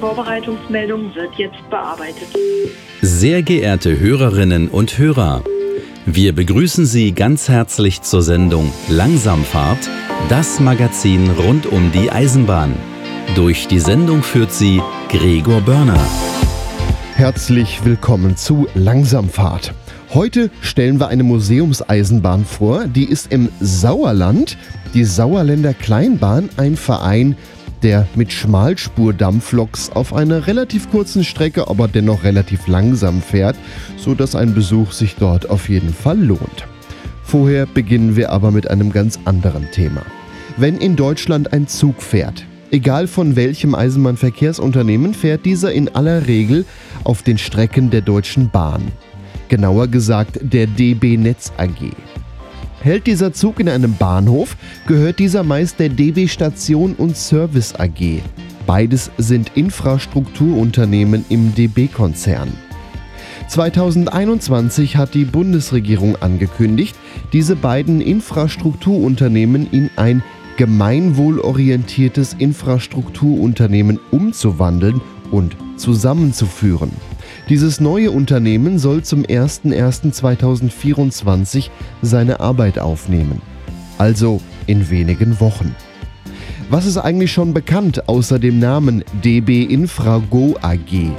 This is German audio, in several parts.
Vorbereitungsmeldung wird jetzt bearbeitet. Sehr geehrte Hörerinnen und Hörer, wir begrüßen Sie ganz herzlich zur Sendung Langsamfahrt, das Magazin rund um die Eisenbahn. Durch die Sendung führt sie Gregor Börner. Herzlich willkommen zu Langsamfahrt. Heute stellen wir eine Museumseisenbahn vor, die ist im Sauerland, die Sauerländer Kleinbahn, ein Verein, der mit Schmalspurdampfloks auf einer relativ kurzen Strecke, aber dennoch relativ langsam fährt, sodass ein Besuch sich dort auf jeden Fall lohnt. Vorher beginnen wir aber mit einem ganz anderen Thema. Wenn in Deutschland ein Zug fährt, egal von welchem Eisenbahnverkehrsunternehmen, fährt dieser in aller Regel auf den Strecken der Deutschen Bahn. Genauer gesagt der DB Netz AG. Hält dieser Zug in einem Bahnhof, gehört dieser meist der DB Station und Service AG. Beides sind Infrastrukturunternehmen im DB-Konzern. 2021 hat die Bundesregierung angekündigt, diese beiden Infrastrukturunternehmen in ein gemeinwohlorientiertes Infrastrukturunternehmen umzuwandeln und zusammenzuführen. Dieses neue Unternehmen soll zum 01.01.2024 seine Arbeit aufnehmen. Also in wenigen Wochen. Was ist eigentlich schon bekannt außer dem Namen DB Infrago AG?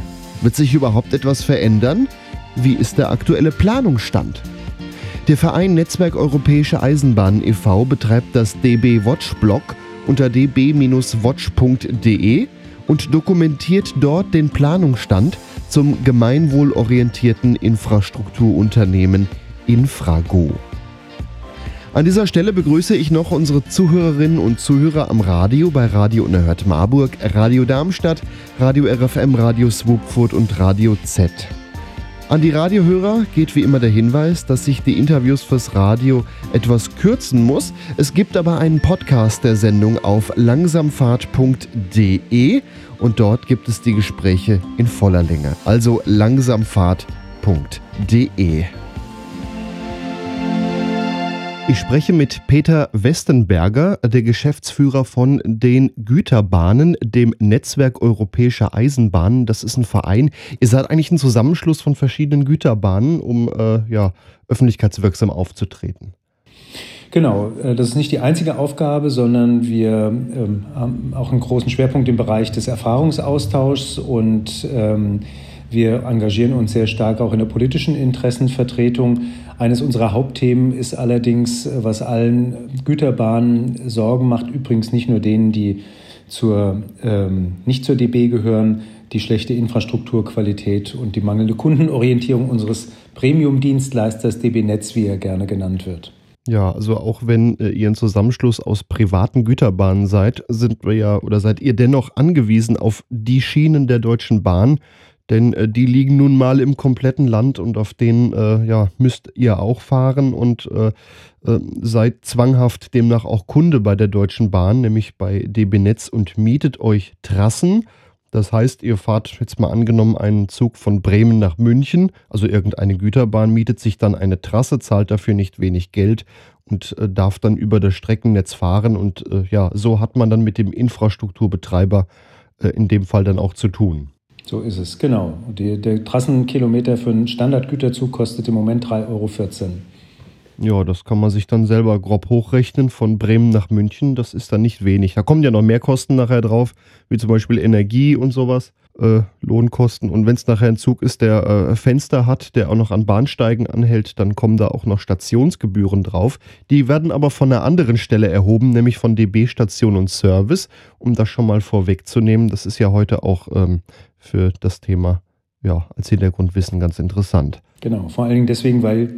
Wird sich überhaupt etwas verändern? Wie ist der aktuelle Planungsstand? Der Verein Netzwerk Europäische Eisenbahnen e.V. betreibt das DB Watch Blog unter db-watch.de und dokumentiert dort den Planungsstand zum gemeinwohlorientierten Infrastrukturunternehmen Infrago. An dieser Stelle begrüße ich noch unsere Zuhörerinnen und Zuhörer am Radio bei Radio Unerhört Marburg, Radio Darmstadt, Radio RFM, Radio Swupfurt und Radio Z. An die Radiohörer geht wie immer der Hinweis, dass sich die Interviews fürs Radio etwas kürzen muss. Es gibt aber einen Podcast der Sendung auf langsamfahrt.de und dort gibt es die Gespräche in voller Länge. Also langsamfahrt.de. Ich spreche mit Peter Westenberger, der Geschäftsführer von den Güterbahnen, dem Netzwerk Europäischer Eisenbahnen. Das ist ein Verein. Ihr seid eigentlich ein Zusammenschluss von verschiedenen Güterbahnen, um äh, ja, öffentlichkeitswirksam aufzutreten. Genau, äh, das ist nicht die einzige Aufgabe, sondern wir ähm, haben auch einen großen Schwerpunkt im Bereich des Erfahrungsaustauschs und ähm, wir engagieren uns sehr stark auch in der politischen Interessenvertretung. Eines unserer Hauptthemen ist allerdings, was allen Güterbahnen Sorgen macht, übrigens nicht nur denen, die zur, ähm, nicht zur DB gehören, die schlechte Infrastrukturqualität und die mangelnde Kundenorientierung unseres Premium-Dienstleisters DB Netz, wie er gerne genannt wird. Ja, also auch wenn äh, ihr ein Zusammenschluss aus privaten Güterbahnen seid, sind wir ja oder seid ihr dennoch angewiesen auf die Schienen der Deutschen Bahn, denn äh, die liegen nun mal im kompletten Land und auf denen äh, ja, müsst ihr auch fahren und äh, äh seid zwanghaft demnach auch Kunde bei der Deutschen Bahn, nämlich bei DB Netz und mietet euch Trassen. Das heißt, ihr fahrt jetzt mal angenommen einen Zug von Bremen nach München, also irgendeine Güterbahn mietet sich dann eine Trasse, zahlt dafür nicht wenig Geld und äh, darf dann über das Streckennetz fahren und äh, ja, so hat man dann mit dem Infrastrukturbetreiber in dem Fall dann auch zu tun. So ist es, genau. Die, der Trassenkilometer für einen Standardgüterzug kostet im Moment 3,14 Euro. Ja, das kann man sich dann selber grob hochrechnen von Bremen nach München. Das ist dann nicht wenig. Da kommen ja noch mehr Kosten nachher drauf, wie zum Beispiel Energie und sowas, äh, Lohnkosten. Und wenn es nachher ein Zug ist, der äh, Fenster hat, der auch noch an Bahnsteigen anhält, dann kommen da auch noch Stationsgebühren drauf. Die werden aber von einer anderen Stelle erhoben, nämlich von DB Station und Service. Um das schon mal vorwegzunehmen, das ist ja heute auch ähm, für das Thema ja, als Hintergrundwissen ganz interessant. Genau, vor allen Dingen deswegen, weil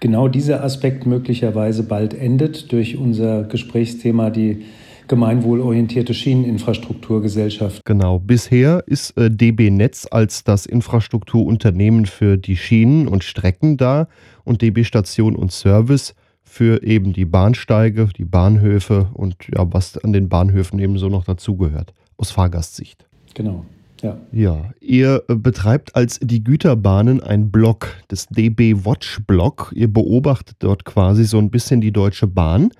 genau dieser Aspekt möglicherweise bald endet durch unser Gesprächsthema, die gemeinwohlorientierte Schieneninfrastrukturgesellschaft. Genau, bisher ist äh, DB Netz als das Infrastrukturunternehmen für die Schienen und Strecken da und DB Station und Service für eben die Bahnsteige, die Bahnhöfe und ja, was an den Bahnhöfen eben so noch dazugehört, aus Fahrgastsicht. Genau. Ja. ja, ihr äh, betreibt als die Güterbahnen ein Blog, das DB Watch Blog. Ihr beobachtet dort quasi so ein bisschen die Deutsche Bahn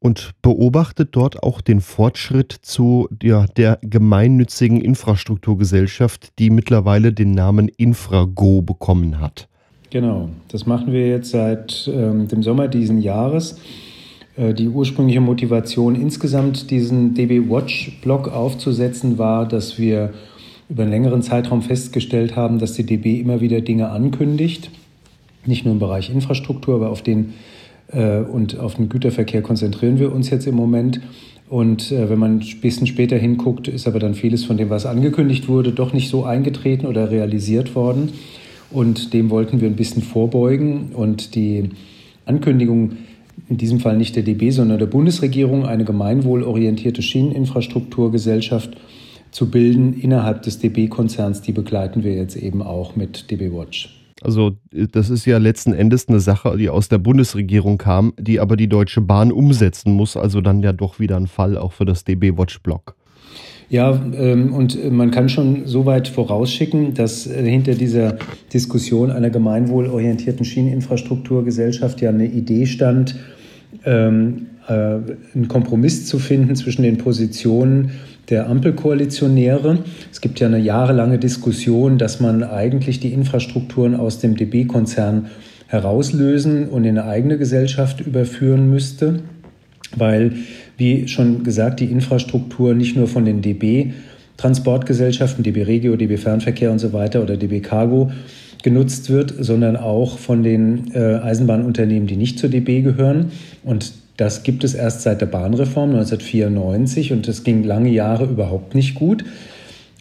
und beobachtet dort auch den Fortschritt zu ja, der gemeinnützigen Infrastrukturgesellschaft, die mittlerweile den Namen Infrago bekommen hat. Genau, das machen wir jetzt seit ähm, dem Sommer diesen Jahres. Äh, die ursprüngliche Motivation, insgesamt diesen DB Watch-Blog aufzusetzen, war, dass wir über einen längeren Zeitraum festgestellt haben, dass die DB immer wieder Dinge ankündigt, nicht nur im Bereich Infrastruktur, aber auf den und auf den Güterverkehr konzentrieren wir uns jetzt im Moment. Und äh, wenn man ein bisschen später hinguckt, ist aber dann vieles von dem, was angekündigt wurde, doch nicht so eingetreten oder realisiert worden. Und dem wollten wir ein bisschen vorbeugen. Und die Ankündigung, in diesem Fall nicht der DB, sondern der Bundesregierung, eine gemeinwohlorientierte Schieneninfrastrukturgesellschaft zu bilden innerhalb des DB-Konzerns, die begleiten wir jetzt eben auch mit DB Watch. Also das ist ja letzten Endes eine Sache, die aus der Bundesregierung kam, die aber die Deutsche Bahn umsetzen muss. Also dann ja doch wieder ein Fall auch für das DB Watch Block. Ja, ähm, und man kann schon so weit vorausschicken, dass äh, hinter dieser Diskussion einer gemeinwohlorientierten Schieneninfrastrukturgesellschaft ja eine Idee stand, ähm, äh, einen Kompromiss zu finden zwischen den Positionen der Ampelkoalitionäre. Es gibt ja eine jahrelange Diskussion, dass man eigentlich die Infrastrukturen aus dem DB-Konzern herauslösen und in eine eigene Gesellschaft überführen müsste, weil, wie schon gesagt, die Infrastruktur nicht nur von den DB Transportgesellschaften, DB Regio, DB Fernverkehr und so weiter oder DB Cargo genutzt wird, sondern auch von den äh, Eisenbahnunternehmen, die nicht zur DB gehören. Und das gibt es erst seit der Bahnreform 1994 und es ging lange Jahre überhaupt nicht gut,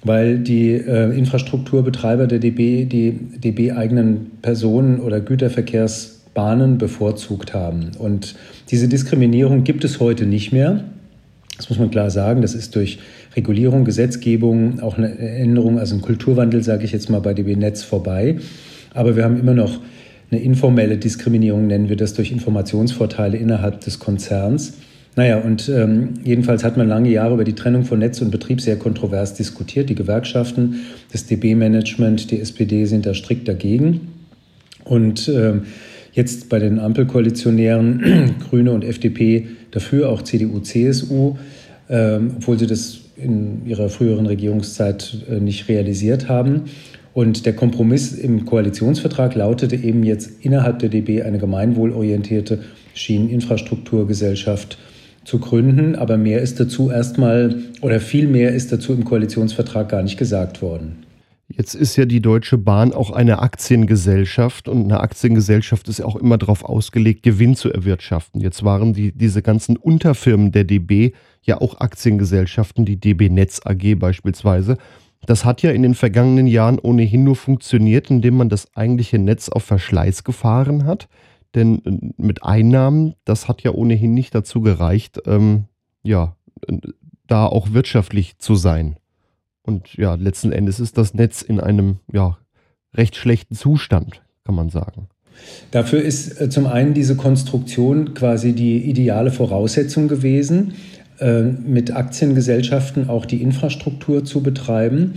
weil die äh, Infrastrukturbetreiber der DB die DB-eigenen Personen- oder Güterverkehrsbahnen bevorzugt haben. Und diese Diskriminierung gibt es heute nicht mehr. Das muss man klar sagen. Das ist durch Regulierung, Gesetzgebung, auch eine Änderung, also ein Kulturwandel, sage ich jetzt mal, bei DB Netz vorbei. Aber wir haben immer noch eine informelle Diskriminierung, nennen wir das, durch Informationsvorteile innerhalb des Konzerns. Naja, und ähm, jedenfalls hat man lange Jahre über die Trennung von Netz und Betrieb sehr kontrovers diskutiert. Die Gewerkschaften, das DB-Management, die SPD sind da strikt dagegen. Und ähm, jetzt bei den Ampelkoalitionären, Grüne und FDP dafür, auch CDU, CSU, ähm, obwohl sie das in ihrer früheren Regierungszeit äh, nicht realisiert haben. Und der Kompromiss im Koalitionsvertrag lautete eben jetzt innerhalb der DB eine gemeinwohlorientierte Schieneninfrastrukturgesellschaft zu gründen. Aber mehr ist dazu erstmal oder viel mehr ist dazu im Koalitionsvertrag gar nicht gesagt worden. Jetzt ist ja die Deutsche Bahn auch eine Aktiengesellschaft und eine Aktiengesellschaft ist ja auch immer darauf ausgelegt, Gewinn zu erwirtschaften. Jetzt waren die, diese ganzen Unterfirmen der DB ja auch Aktiengesellschaften, die DB Netz AG beispielsweise. Das hat ja in den vergangenen Jahren ohnehin nur funktioniert, indem man das eigentliche Netz auf Verschleiß gefahren hat. Denn äh, mit Einnahmen, das hat ja ohnehin nicht dazu gereicht, ähm, ja, da auch wirtschaftlich zu sein. Und ja, letzten Endes ist das Netz in einem ja, recht schlechten Zustand, kann man sagen. Dafür ist äh, zum einen diese Konstruktion quasi die ideale Voraussetzung gewesen. Äh, mit Aktiengesellschaften auch die Infrastruktur zu betreiben.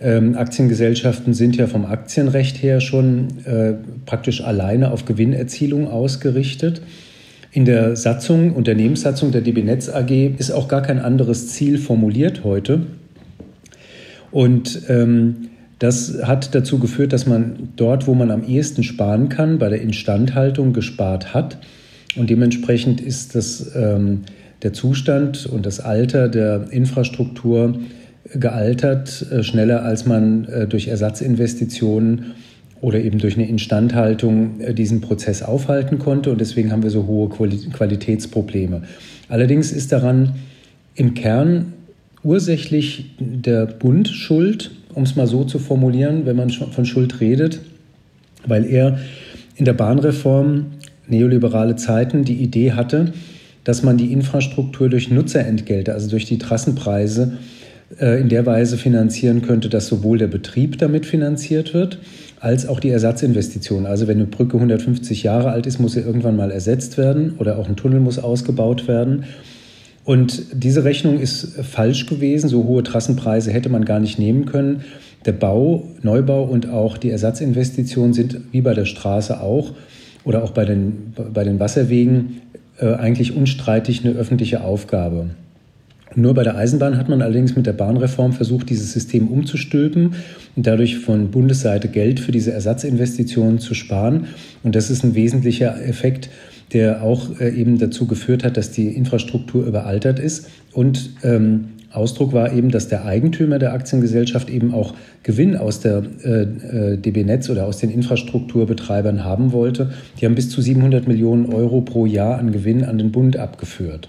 Ähm, Aktiengesellschaften sind ja vom Aktienrecht her schon äh, praktisch alleine auf Gewinnerzielung ausgerichtet. In der Satzung, Unternehmenssatzung der DB Netz AG ist auch gar kein anderes Ziel formuliert heute. Und ähm, das hat dazu geführt, dass man dort, wo man am ehesten sparen kann, bei der Instandhaltung gespart hat. Und dementsprechend ist das ähm, der Zustand und das Alter der Infrastruktur gealtert, äh, schneller als man äh, durch Ersatzinvestitionen oder eben durch eine Instandhaltung äh, diesen Prozess aufhalten konnte. Und deswegen haben wir so hohe Qualitätsprobleme. Allerdings ist daran im Kern ursächlich der Bund schuld, um es mal so zu formulieren, wenn man von Schuld redet, weil er in der Bahnreform neoliberale Zeiten die Idee hatte, dass man die Infrastruktur durch Nutzerentgelte, also durch die Trassenpreise, äh, in der Weise finanzieren könnte, dass sowohl der Betrieb damit finanziert wird, als auch die Ersatzinvestitionen. Also wenn eine Brücke 150 Jahre alt ist, muss sie irgendwann mal ersetzt werden oder auch ein Tunnel muss ausgebaut werden. Und diese Rechnung ist falsch gewesen. So hohe Trassenpreise hätte man gar nicht nehmen können. Der Bau, Neubau und auch die Ersatzinvestitionen sind wie bei der Straße auch oder auch bei den, bei den Wasserwegen eigentlich unstreitig eine öffentliche Aufgabe. Nur bei der Eisenbahn hat man allerdings mit der Bahnreform versucht, dieses System umzustülpen und dadurch von Bundesseite Geld für diese Ersatzinvestitionen zu sparen. Und das ist ein wesentlicher Effekt, der auch äh, eben dazu geführt hat, dass die Infrastruktur überaltert ist. Und ähm, Ausdruck war eben, dass der Eigentümer der Aktiengesellschaft eben auch Gewinn aus der äh, äh DB Netz oder aus den Infrastrukturbetreibern haben wollte. Die haben bis zu 700 Millionen Euro pro Jahr an Gewinn an den Bund abgeführt.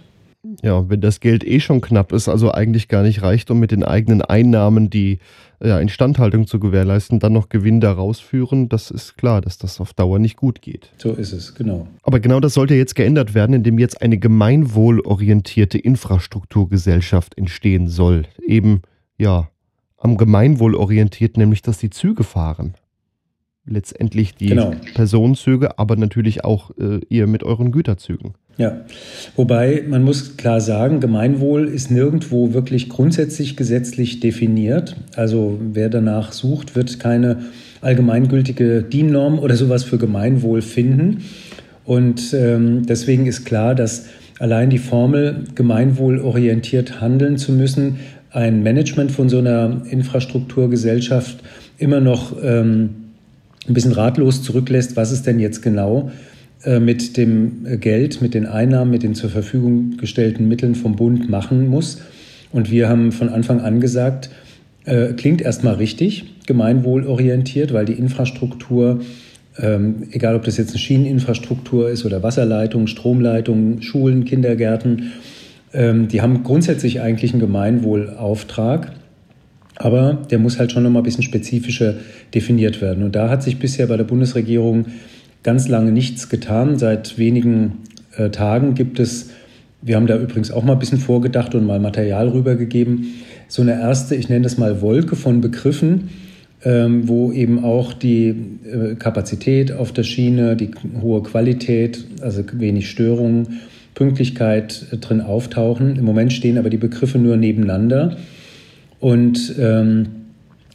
Ja, wenn das Geld eh schon knapp ist, also eigentlich gar nicht reicht, um mit den eigenen Einnahmen die ja, Instandhaltung zu gewährleisten, dann noch Gewinn daraus führen, das ist klar, dass das auf Dauer nicht gut geht. So ist es, genau. Aber genau das sollte jetzt geändert werden, indem jetzt eine gemeinwohlorientierte Infrastrukturgesellschaft entstehen soll. Eben, ja, am Gemeinwohl orientiert, nämlich dass die Züge fahren. Letztendlich die genau. Personenzüge, aber natürlich auch äh, ihr mit euren Güterzügen. Ja, wobei man muss klar sagen, Gemeinwohl ist nirgendwo wirklich grundsätzlich gesetzlich definiert. Also wer danach sucht, wird keine allgemeingültige DIN-Norm oder sowas für Gemeinwohl finden. Und ähm, deswegen ist klar, dass allein die Formel gemeinwohlorientiert handeln zu müssen, ein Management von so einer Infrastrukturgesellschaft immer noch ähm, ein bisschen ratlos zurücklässt, was ist denn jetzt genau äh, mit dem Geld, mit den Einnahmen, mit den zur Verfügung gestellten Mitteln vom Bund machen muss. Und wir haben von Anfang an gesagt, äh, klingt erstmal richtig, gemeinwohlorientiert, weil die Infrastruktur, ähm, egal ob das jetzt eine Schieneninfrastruktur ist oder Wasserleitungen, Stromleitungen, Schulen, Kindergärten, ähm, die haben grundsätzlich eigentlich einen Gemeinwohlauftrag. Aber der muss halt schon noch mal ein bisschen spezifischer definiert werden. Und da hat sich bisher bei der Bundesregierung ganz lange nichts getan. Seit wenigen äh, Tagen gibt es, wir haben da übrigens auch mal ein bisschen vorgedacht und mal Material rübergegeben, so eine erste, ich nenne das mal Wolke von Begriffen, ähm, wo eben auch die äh, Kapazität auf der Schiene, die hohe Qualität, also wenig Störungen, Pünktlichkeit äh, drin auftauchen. Im Moment stehen aber die Begriffe nur nebeneinander und ähm,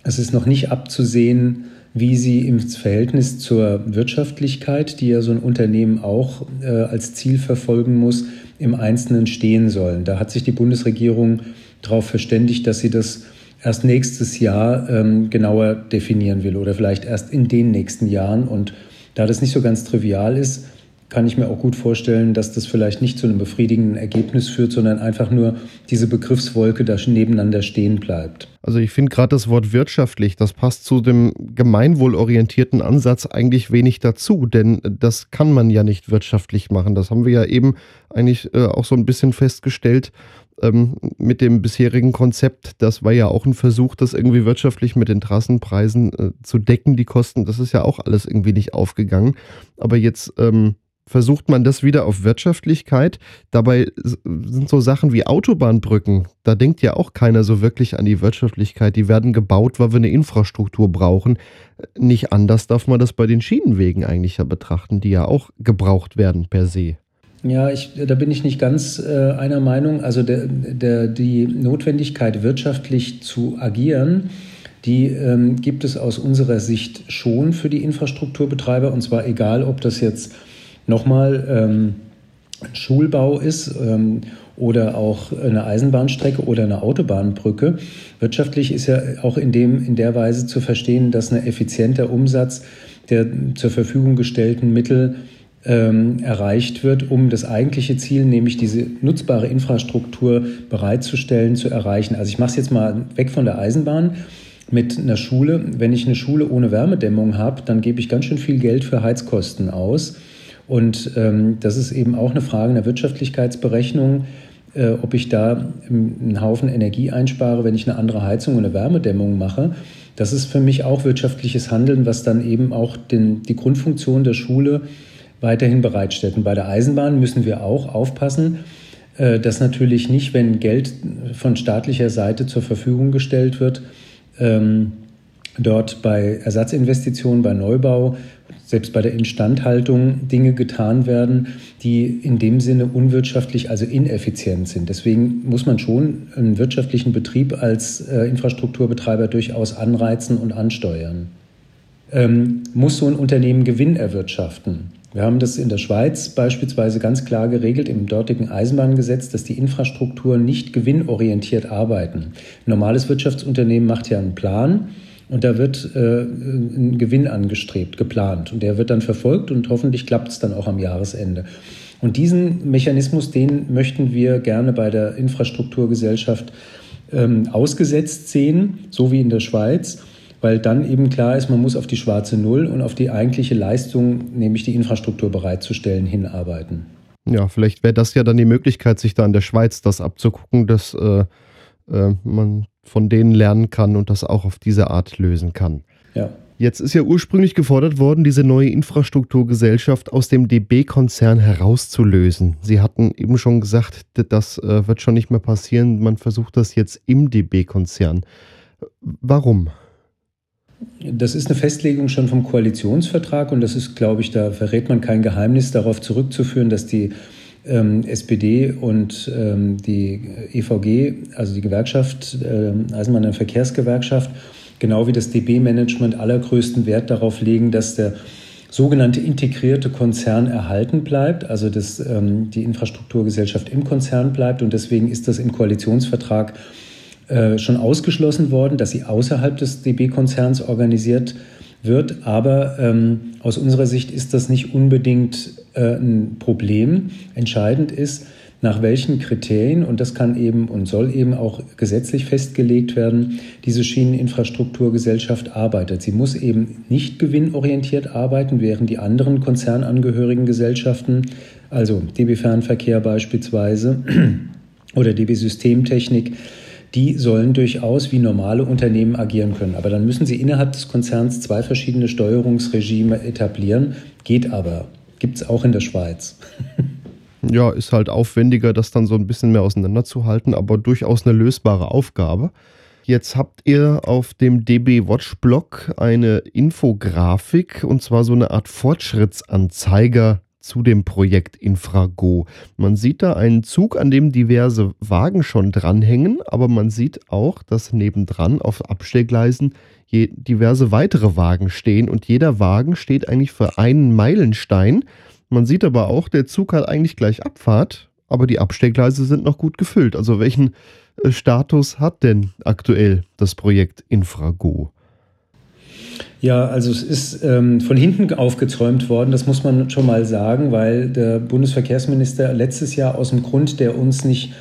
es ist noch nicht abzusehen, wie sie im Verhältnis zur Wirtschaftlichkeit, die ja so ein Unternehmen auch äh, als Ziel verfolgen muss, im Einzelnen stehen sollen. Da hat sich die Bundesregierung darauf verständigt, dass sie das erst nächstes Jahr ähm, genauer definieren will oder vielleicht erst in den nächsten Jahren. Und da das nicht so ganz trivial ist, kann ich mir auch gut vorstellen, dass das vielleicht nicht zu einem befriedigenden Ergebnis führt, sondern einfach nur diese Begriffswolke da nebeneinander stehen bleibt. Also ich finde gerade das Wort wirtschaftlich, das passt zu dem gemeinwohlorientierten Ansatz eigentlich wenig dazu, denn das kann man ja nicht wirtschaftlich machen. Das haben wir ja eben eigentlich äh, auch so ein bisschen festgestellt ähm, mit dem bisherigen Konzept. Das war ja auch ein Versuch, das irgendwie wirtschaftlich mit den Trassenpreisen äh, zu decken, die Kosten. Das ist ja auch alles irgendwie nicht aufgegangen. Aber jetzt ähm, versucht man das wieder auf Wirtschaftlichkeit. Dabei sind so Sachen wie Autobahnbrücken, da denkt ja auch keiner so wirklich an die Wirtschaftlichkeit. Die werden gebaut, weil wir eine Infrastruktur brauchen. Nicht anders darf man das bei den Schienenwegen eigentlich ja betrachten, die ja auch gebraucht werden per se. Ja, ich, da bin ich nicht ganz äh, einer Meinung. Also der, der, die Notwendigkeit, wirtschaftlich zu agieren, die ähm, gibt es aus unserer Sicht schon für die Infrastrukturbetreiber. Und zwar egal, ob das jetzt nochmal ähm, ein Schulbau ist ähm, oder auch eine Eisenbahnstrecke oder eine Autobahnbrücke. Wirtschaftlich ist ja auch in, dem, in der Weise zu verstehen, dass ein effizienter Umsatz der zur Verfügung gestellten Mittel ähm, erreicht wird, um das eigentliche Ziel, nämlich diese nutzbare Infrastruktur bereitzustellen, zu erreichen. Also ich mache es jetzt mal weg von der Eisenbahn mit einer Schule. Wenn ich eine Schule ohne Wärmedämmung habe, dann gebe ich ganz schön viel Geld für Heizkosten aus. Und ähm, das ist eben auch eine Frage der Wirtschaftlichkeitsberechnung, äh, ob ich da einen Haufen Energie einspare, wenn ich eine andere Heizung und eine Wärmedämmung mache. Das ist für mich auch wirtschaftliches Handeln, was dann eben auch den, die Grundfunktion der Schule weiterhin bereitstellt. Und bei der Eisenbahn müssen wir auch aufpassen, äh, dass natürlich nicht, wenn Geld von staatlicher Seite zur Verfügung gestellt wird, ähm, dort bei Ersatzinvestitionen, bei Neubau selbst bei der Instandhaltung Dinge getan werden, die in dem Sinne unwirtschaftlich, also ineffizient sind. Deswegen muss man schon einen wirtschaftlichen Betrieb als äh, Infrastrukturbetreiber durchaus anreizen und ansteuern. Ähm, muss so ein Unternehmen Gewinn erwirtschaften? Wir haben das in der Schweiz beispielsweise ganz klar geregelt im dortigen Eisenbahngesetz, dass die Infrastrukturen nicht gewinnorientiert arbeiten. Ein normales Wirtschaftsunternehmen macht ja einen Plan und da wird äh, ein Gewinn angestrebt, geplant und der wird dann verfolgt und hoffentlich klappt es dann auch am Jahresende. Und diesen Mechanismus, den möchten wir gerne bei der Infrastrukturgesellschaft ähm, ausgesetzt sehen, so wie in der Schweiz weil dann eben klar ist, man muss auf die schwarze Null und auf die eigentliche Leistung, nämlich die Infrastruktur bereitzustellen, hinarbeiten. Ja, vielleicht wäre das ja dann die Möglichkeit, sich da in der Schweiz das abzugucken, dass äh, äh, man von denen lernen kann und das auch auf diese Art lösen kann. Ja. Jetzt ist ja ursprünglich gefordert worden, diese neue Infrastrukturgesellschaft aus dem DB-Konzern herauszulösen. Sie hatten eben schon gesagt, das äh, wird schon nicht mehr passieren. Man versucht das jetzt im DB-Konzern. Warum? Das ist eine Festlegung schon vom Koalitionsvertrag und das ist, glaube ich, da verrät man kein Geheimnis darauf zurückzuführen, dass die ähm, SPD und ähm, die EVG, also die Gewerkschaft, äh, und Verkehrsgewerkschaft, genau wie das DB-Management allergrößten Wert darauf legen, dass der sogenannte integrierte Konzern erhalten bleibt, also dass ähm, die Infrastrukturgesellschaft im Konzern bleibt und deswegen ist das im Koalitionsvertrag äh, schon ausgeschlossen worden, dass sie außerhalb des DB-Konzerns organisiert wird. Aber ähm, aus unserer Sicht ist das nicht unbedingt äh, ein Problem. Entscheidend ist, nach welchen Kriterien, und das kann eben und soll eben auch gesetzlich festgelegt werden, diese Schieneninfrastrukturgesellschaft arbeitet. Sie muss eben nicht gewinnorientiert arbeiten, während die anderen konzernangehörigen Gesellschaften, also DB Fernverkehr beispielsweise oder DB Systemtechnik, die sollen durchaus wie normale Unternehmen agieren können. Aber dann müssen sie innerhalb des Konzerns zwei verschiedene Steuerungsregime etablieren. Geht aber. Gibt es auch in der Schweiz. Ja, ist halt aufwendiger, das dann so ein bisschen mehr auseinanderzuhalten, aber durchaus eine lösbare Aufgabe. Jetzt habt ihr auf dem DB Watch Blog eine Infografik und zwar so eine Art Fortschrittsanzeiger zu dem Projekt Infrago. Man sieht da einen Zug, an dem diverse Wagen schon dranhängen, aber man sieht auch, dass nebendran auf Abstellgleisen diverse weitere Wagen stehen und jeder Wagen steht eigentlich für einen Meilenstein. Man sieht aber auch, der Zug hat eigentlich gleich Abfahrt, aber die Abstellgleise sind noch gut gefüllt. Also welchen äh, Status hat denn aktuell das Projekt Infrago? Ja, also es ist ähm, von hinten aufgezäumt worden, das muss man schon mal sagen, weil der Bundesverkehrsminister letztes Jahr aus dem Grund, der uns nicht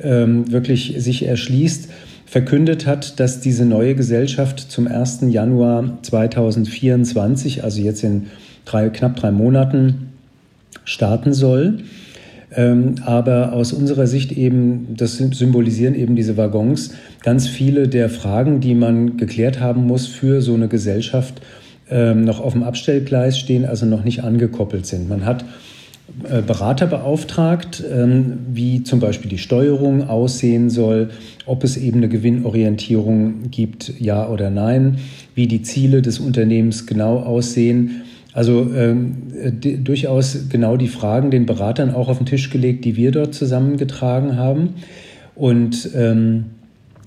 ähm, wirklich sich erschließt, verkündet hat, dass diese neue Gesellschaft zum 1. Januar 2024, also jetzt in drei, knapp drei Monaten, starten soll. Ähm, aber aus unserer Sicht eben, das symbolisieren eben diese Waggons, ganz viele der Fragen, die man geklärt haben muss für so eine Gesellschaft, ähm, noch auf dem Abstellgleis stehen, also noch nicht angekoppelt sind. Man hat äh, Berater beauftragt, ähm, wie zum Beispiel die Steuerung aussehen soll, ob es eben eine Gewinnorientierung gibt, ja oder nein, wie die Ziele des Unternehmens genau aussehen. Also ähm, durchaus genau die Fragen den Beratern auch auf den Tisch gelegt, die wir dort zusammengetragen haben. Und ähm,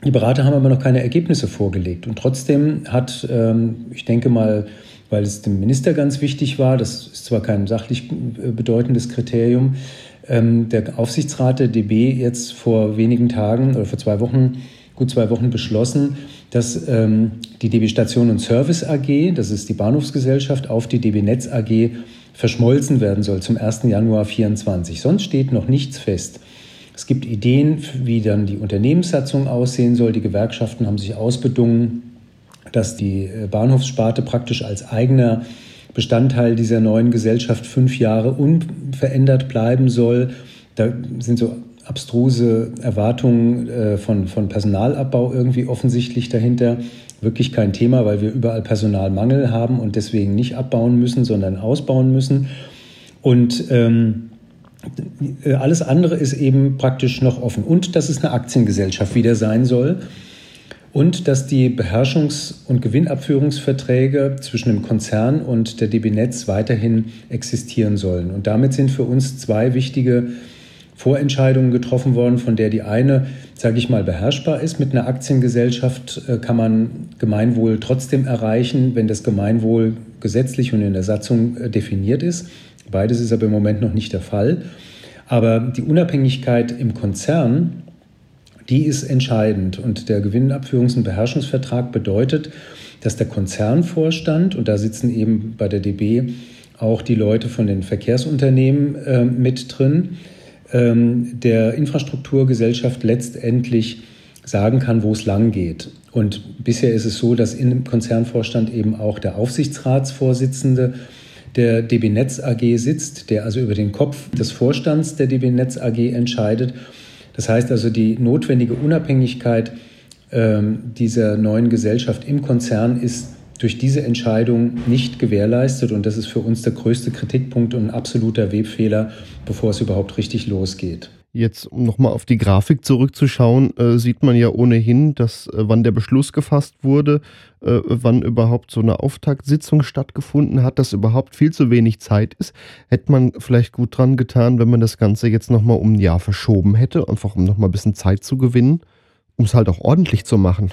die Berater haben aber noch keine Ergebnisse vorgelegt. Und trotzdem hat, ähm, ich denke mal, weil es dem Minister ganz wichtig war, das ist zwar kein sachlich äh, bedeutendes Kriterium, ähm, der Aufsichtsrat der DB jetzt vor wenigen Tagen oder vor zwei Wochen, gut zwei Wochen beschlossen, dass ähm, die DB Station und Service AG, das ist die Bahnhofsgesellschaft, auf die DB Netz AG verschmolzen werden soll zum 1. Januar 2024. Sonst steht noch nichts fest. Es gibt Ideen, wie dann die Unternehmenssatzung aussehen soll. Die Gewerkschaften haben sich ausbedungen, dass die äh, Bahnhofssparte praktisch als eigener Bestandteil dieser neuen Gesellschaft fünf Jahre unverändert bleiben soll. Da sind so abstruse Erwartungen äh, von, von Personalabbau irgendwie offensichtlich dahinter. Wirklich kein Thema, weil wir überall Personalmangel haben und deswegen nicht abbauen müssen, sondern ausbauen müssen. Und ähm, äh, alles andere ist eben praktisch noch offen. Und dass es eine Aktiengesellschaft wieder sein soll. Und dass die Beherrschungs- und Gewinnabführungsverträge zwischen dem Konzern und der DB Netz weiterhin existieren sollen. Und damit sind für uns zwei wichtige Vorentscheidungen getroffen worden, von der die eine, sage ich mal, beherrschbar ist. Mit einer Aktiengesellschaft äh, kann man Gemeinwohl trotzdem erreichen, wenn das Gemeinwohl gesetzlich und in der Satzung äh, definiert ist. Beides ist aber im Moment noch nicht der Fall. Aber die Unabhängigkeit im Konzern, die ist entscheidend. Und der Gewinnabführungs- und Beherrschungsvertrag bedeutet, dass der Konzernvorstand, und da sitzen eben bei der DB auch die Leute von den Verkehrsunternehmen äh, mit drin, ähm, der Infrastrukturgesellschaft letztendlich sagen kann, wo es lang geht. Und bisher ist es so, dass im Konzernvorstand eben auch der Aufsichtsratsvorsitzende der DB Netz AG sitzt, der also über den Kopf des Vorstands der DB Netz AG entscheidet. Das heißt also, die notwendige Unabhängigkeit ähm, dieser neuen Gesellschaft im Konzern ist durch diese Entscheidung nicht gewährleistet. Und das ist für uns der größte Kritikpunkt und ein absoluter Webfehler, bevor es überhaupt richtig losgeht. Jetzt, um nochmal auf die Grafik zurückzuschauen, äh, sieht man ja ohnehin, dass äh, wann der Beschluss gefasst wurde, äh, wann überhaupt so eine Auftaktsitzung stattgefunden hat, dass überhaupt viel zu wenig Zeit ist. Hätte man vielleicht gut dran getan, wenn man das Ganze jetzt nochmal um ein Jahr verschoben hätte, einfach um nochmal ein bisschen Zeit zu gewinnen, um es halt auch ordentlich zu machen.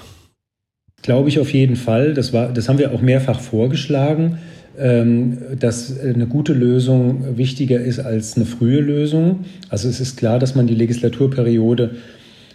Glaube ich auf jeden Fall. Das, war, das haben wir auch mehrfach vorgeschlagen, ähm, dass eine gute Lösung wichtiger ist als eine frühe Lösung. Also es ist klar, dass man die Legislaturperiode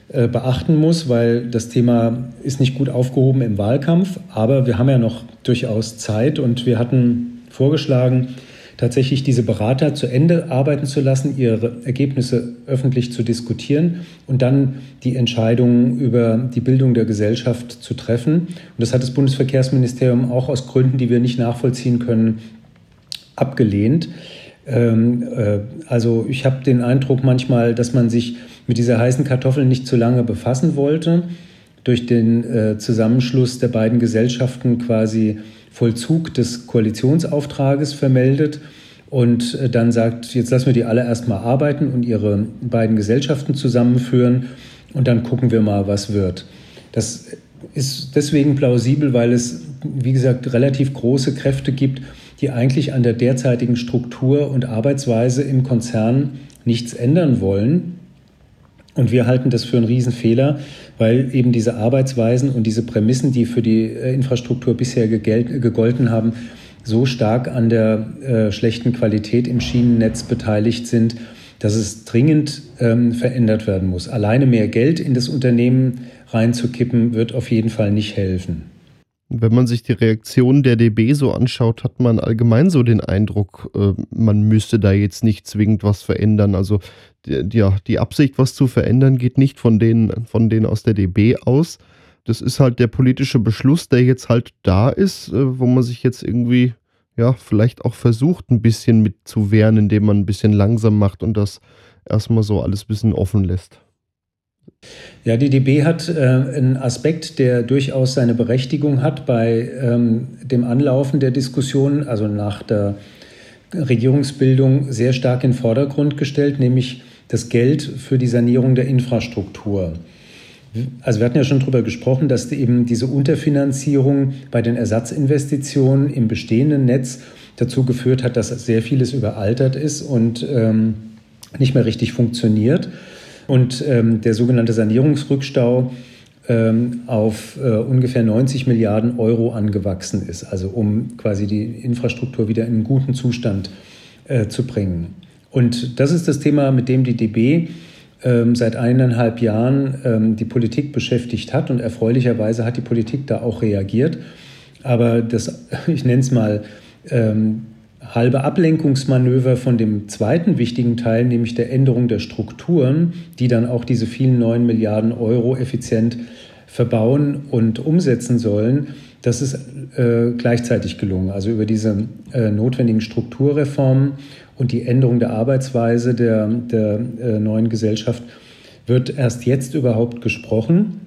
äh, beachten muss, weil das Thema ist nicht gut aufgehoben im Wahlkampf. Aber wir haben ja noch durchaus Zeit und wir hatten vorgeschlagen, tatsächlich diese Berater zu Ende arbeiten zu lassen, ihre Ergebnisse öffentlich zu diskutieren und dann die Entscheidungen über die Bildung der Gesellschaft zu treffen. Und das hat das Bundesverkehrsministerium auch aus Gründen, die wir nicht nachvollziehen können, abgelehnt. Ähm, äh, also ich habe den Eindruck manchmal, dass man sich mit dieser heißen Kartoffel nicht zu lange befassen wollte. Durch den äh, Zusammenschluss der beiden Gesellschaften quasi Vollzug des Koalitionsauftrages vermeldet und äh, dann sagt, jetzt lassen wir die alle erstmal arbeiten und ihre beiden Gesellschaften zusammenführen und dann gucken wir mal, was wird. Das ist deswegen plausibel, weil es, wie gesagt, relativ große Kräfte gibt, die eigentlich an der derzeitigen Struktur und Arbeitsweise im Konzern nichts ändern wollen. Und wir halten das für einen Riesenfehler, weil eben diese Arbeitsweisen und diese Prämissen, die für die äh, Infrastruktur bisher gegolten haben, so stark an der äh, schlechten Qualität im Schienennetz beteiligt sind, dass es dringend ähm, verändert werden muss. Alleine mehr Geld in das Unternehmen reinzukippen, wird auf jeden Fall nicht helfen. Wenn man sich die Reaktion der DB so anschaut, hat man allgemein so den Eindruck, äh, man müsste da jetzt nicht zwingend was verändern. Also die, ja, die Absicht, was zu verändern, geht nicht von denen, von denen aus der DB aus. Das ist halt der politische Beschluss, der jetzt halt da ist, äh, wo man sich jetzt irgendwie, ja, vielleicht auch versucht, ein bisschen mit zu wehren, indem man ein bisschen langsam macht und das erstmal so alles ein bisschen offen lässt. Ja, die DB hat äh, einen Aspekt, der durchaus seine Berechtigung hat bei ähm, dem Anlaufen der Diskussion, also nach der Regierungsbildung sehr stark in den Vordergrund gestellt, nämlich das Geld für die Sanierung der Infrastruktur. Also wir hatten ja schon darüber gesprochen, dass eben diese Unterfinanzierung bei den Ersatzinvestitionen im bestehenden Netz dazu geführt hat, dass sehr vieles überaltert ist und ähm, nicht mehr richtig funktioniert und ähm, der sogenannte Sanierungsrückstau ähm, auf äh, ungefähr 90 Milliarden Euro angewachsen ist, also um quasi die Infrastruktur wieder in einen guten Zustand äh, zu bringen. Und das ist das Thema, mit dem die DB ähm, seit eineinhalb Jahren ähm, die Politik beschäftigt hat und erfreulicherweise hat die Politik da auch reagiert. Aber das, ich nenne es mal, ähm, halbe Ablenkungsmanöver von dem zweiten wichtigen Teil, nämlich der Änderung der Strukturen, die dann auch diese vielen neun Milliarden Euro effizient verbauen und umsetzen sollen, das ist äh, gleichzeitig gelungen. Also über diese äh, notwendigen Strukturreformen und die Änderung der Arbeitsweise der, der äh, neuen Gesellschaft wird erst jetzt überhaupt gesprochen.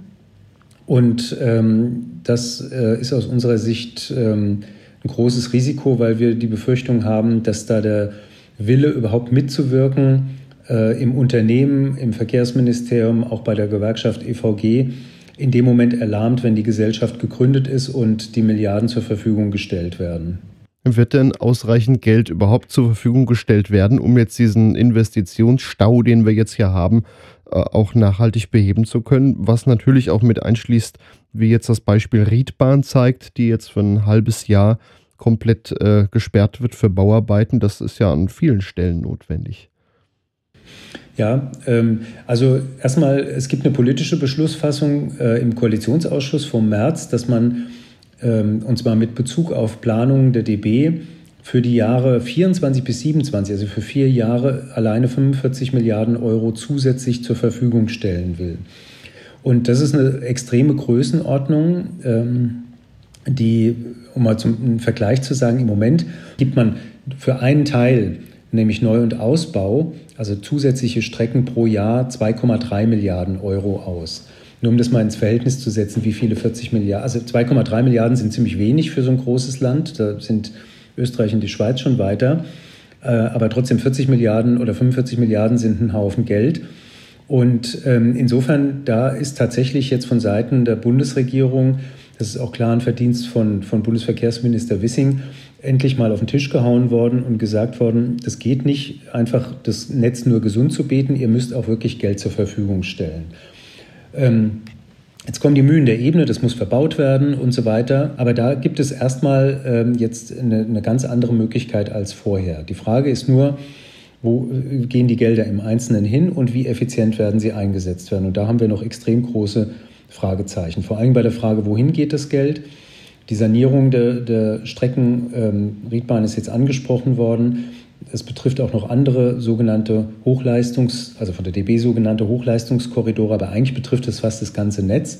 Und ähm, das äh, ist aus unserer Sicht ähm, ein großes Risiko, weil wir die Befürchtung haben, dass da der Wille überhaupt mitzuwirken äh, im Unternehmen, im Verkehrsministerium, auch bei der Gewerkschaft EVG in dem Moment erlahmt, wenn die Gesellschaft gegründet ist und die Milliarden zur Verfügung gestellt werden. Wird denn ausreichend Geld überhaupt zur Verfügung gestellt werden, um jetzt diesen Investitionsstau, den wir jetzt hier haben, äh, auch nachhaltig beheben zu können? Was natürlich auch mit einschließt, wie jetzt das Beispiel Riedbahn zeigt, die jetzt für ein halbes Jahr komplett äh, gesperrt wird für Bauarbeiten. Das ist ja an vielen Stellen notwendig. Ja, ähm, also erstmal, es gibt eine politische Beschlussfassung äh, im Koalitionsausschuss vom März, dass man, und zwar mit Bezug auf Planungen der DB, für die Jahre 24 bis 27, also für vier Jahre, alleine 45 Milliarden Euro zusätzlich zur Verfügung stellen will. Und das ist eine extreme Größenordnung, ähm, die, um mal zum Vergleich zu sagen, im Moment gibt man für einen Teil, nämlich Neu- und Ausbau, also zusätzliche Strecken pro Jahr 2,3 Milliarden Euro aus. Nur um das mal ins Verhältnis zu setzen, wie viele 40 Milliarden, also 2,3 Milliarden sind ziemlich wenig für so ein großes Land. Da sind Österreich und die Schweiz schon weiter. Äh, aber trotzdem 40 Milliarden oder 45 Milliarden sind ein Haufen Geld. Und ähm, insofern, da ist tatsächlich jetzt von Seiten der Bundesregierung, das ist auch klar ein Verdienst von, von Bundesverkehrsminister Wissing, endlich mal auf den Tisch gehauen worden und gesagt worden, das geht nicht, einfach das Netz nur gesund zu beten, ihr müsst auch wirklich Geld zur Verfügung stellen. Ähm, Jetzt kommen die Mühen der Ebene, das muss verbaut werden und so weiter. Aber da gibt es erstmal ähm, jetzt eine, eine, ganz andere Möglichkeit als vorher. Die Frage ist nur, wo äh, gehen die Gelder im Einzelnen hin und wie effizient werden sie eingesetzt werden? Und da haben wir noch extrem große Fragezeichen. Vor allem bei der Frage, wohin geht das Geld? Die Sanierung der, der Strecken, ähm, Riedbahn ist jetzt angesprochen worden. Es betrifft auch noch andere sogenannte Hochleistungs-, also von der DB sogenannte Hochleistungskorridore, aber eigentlich betrifft es fast das ganze Netz.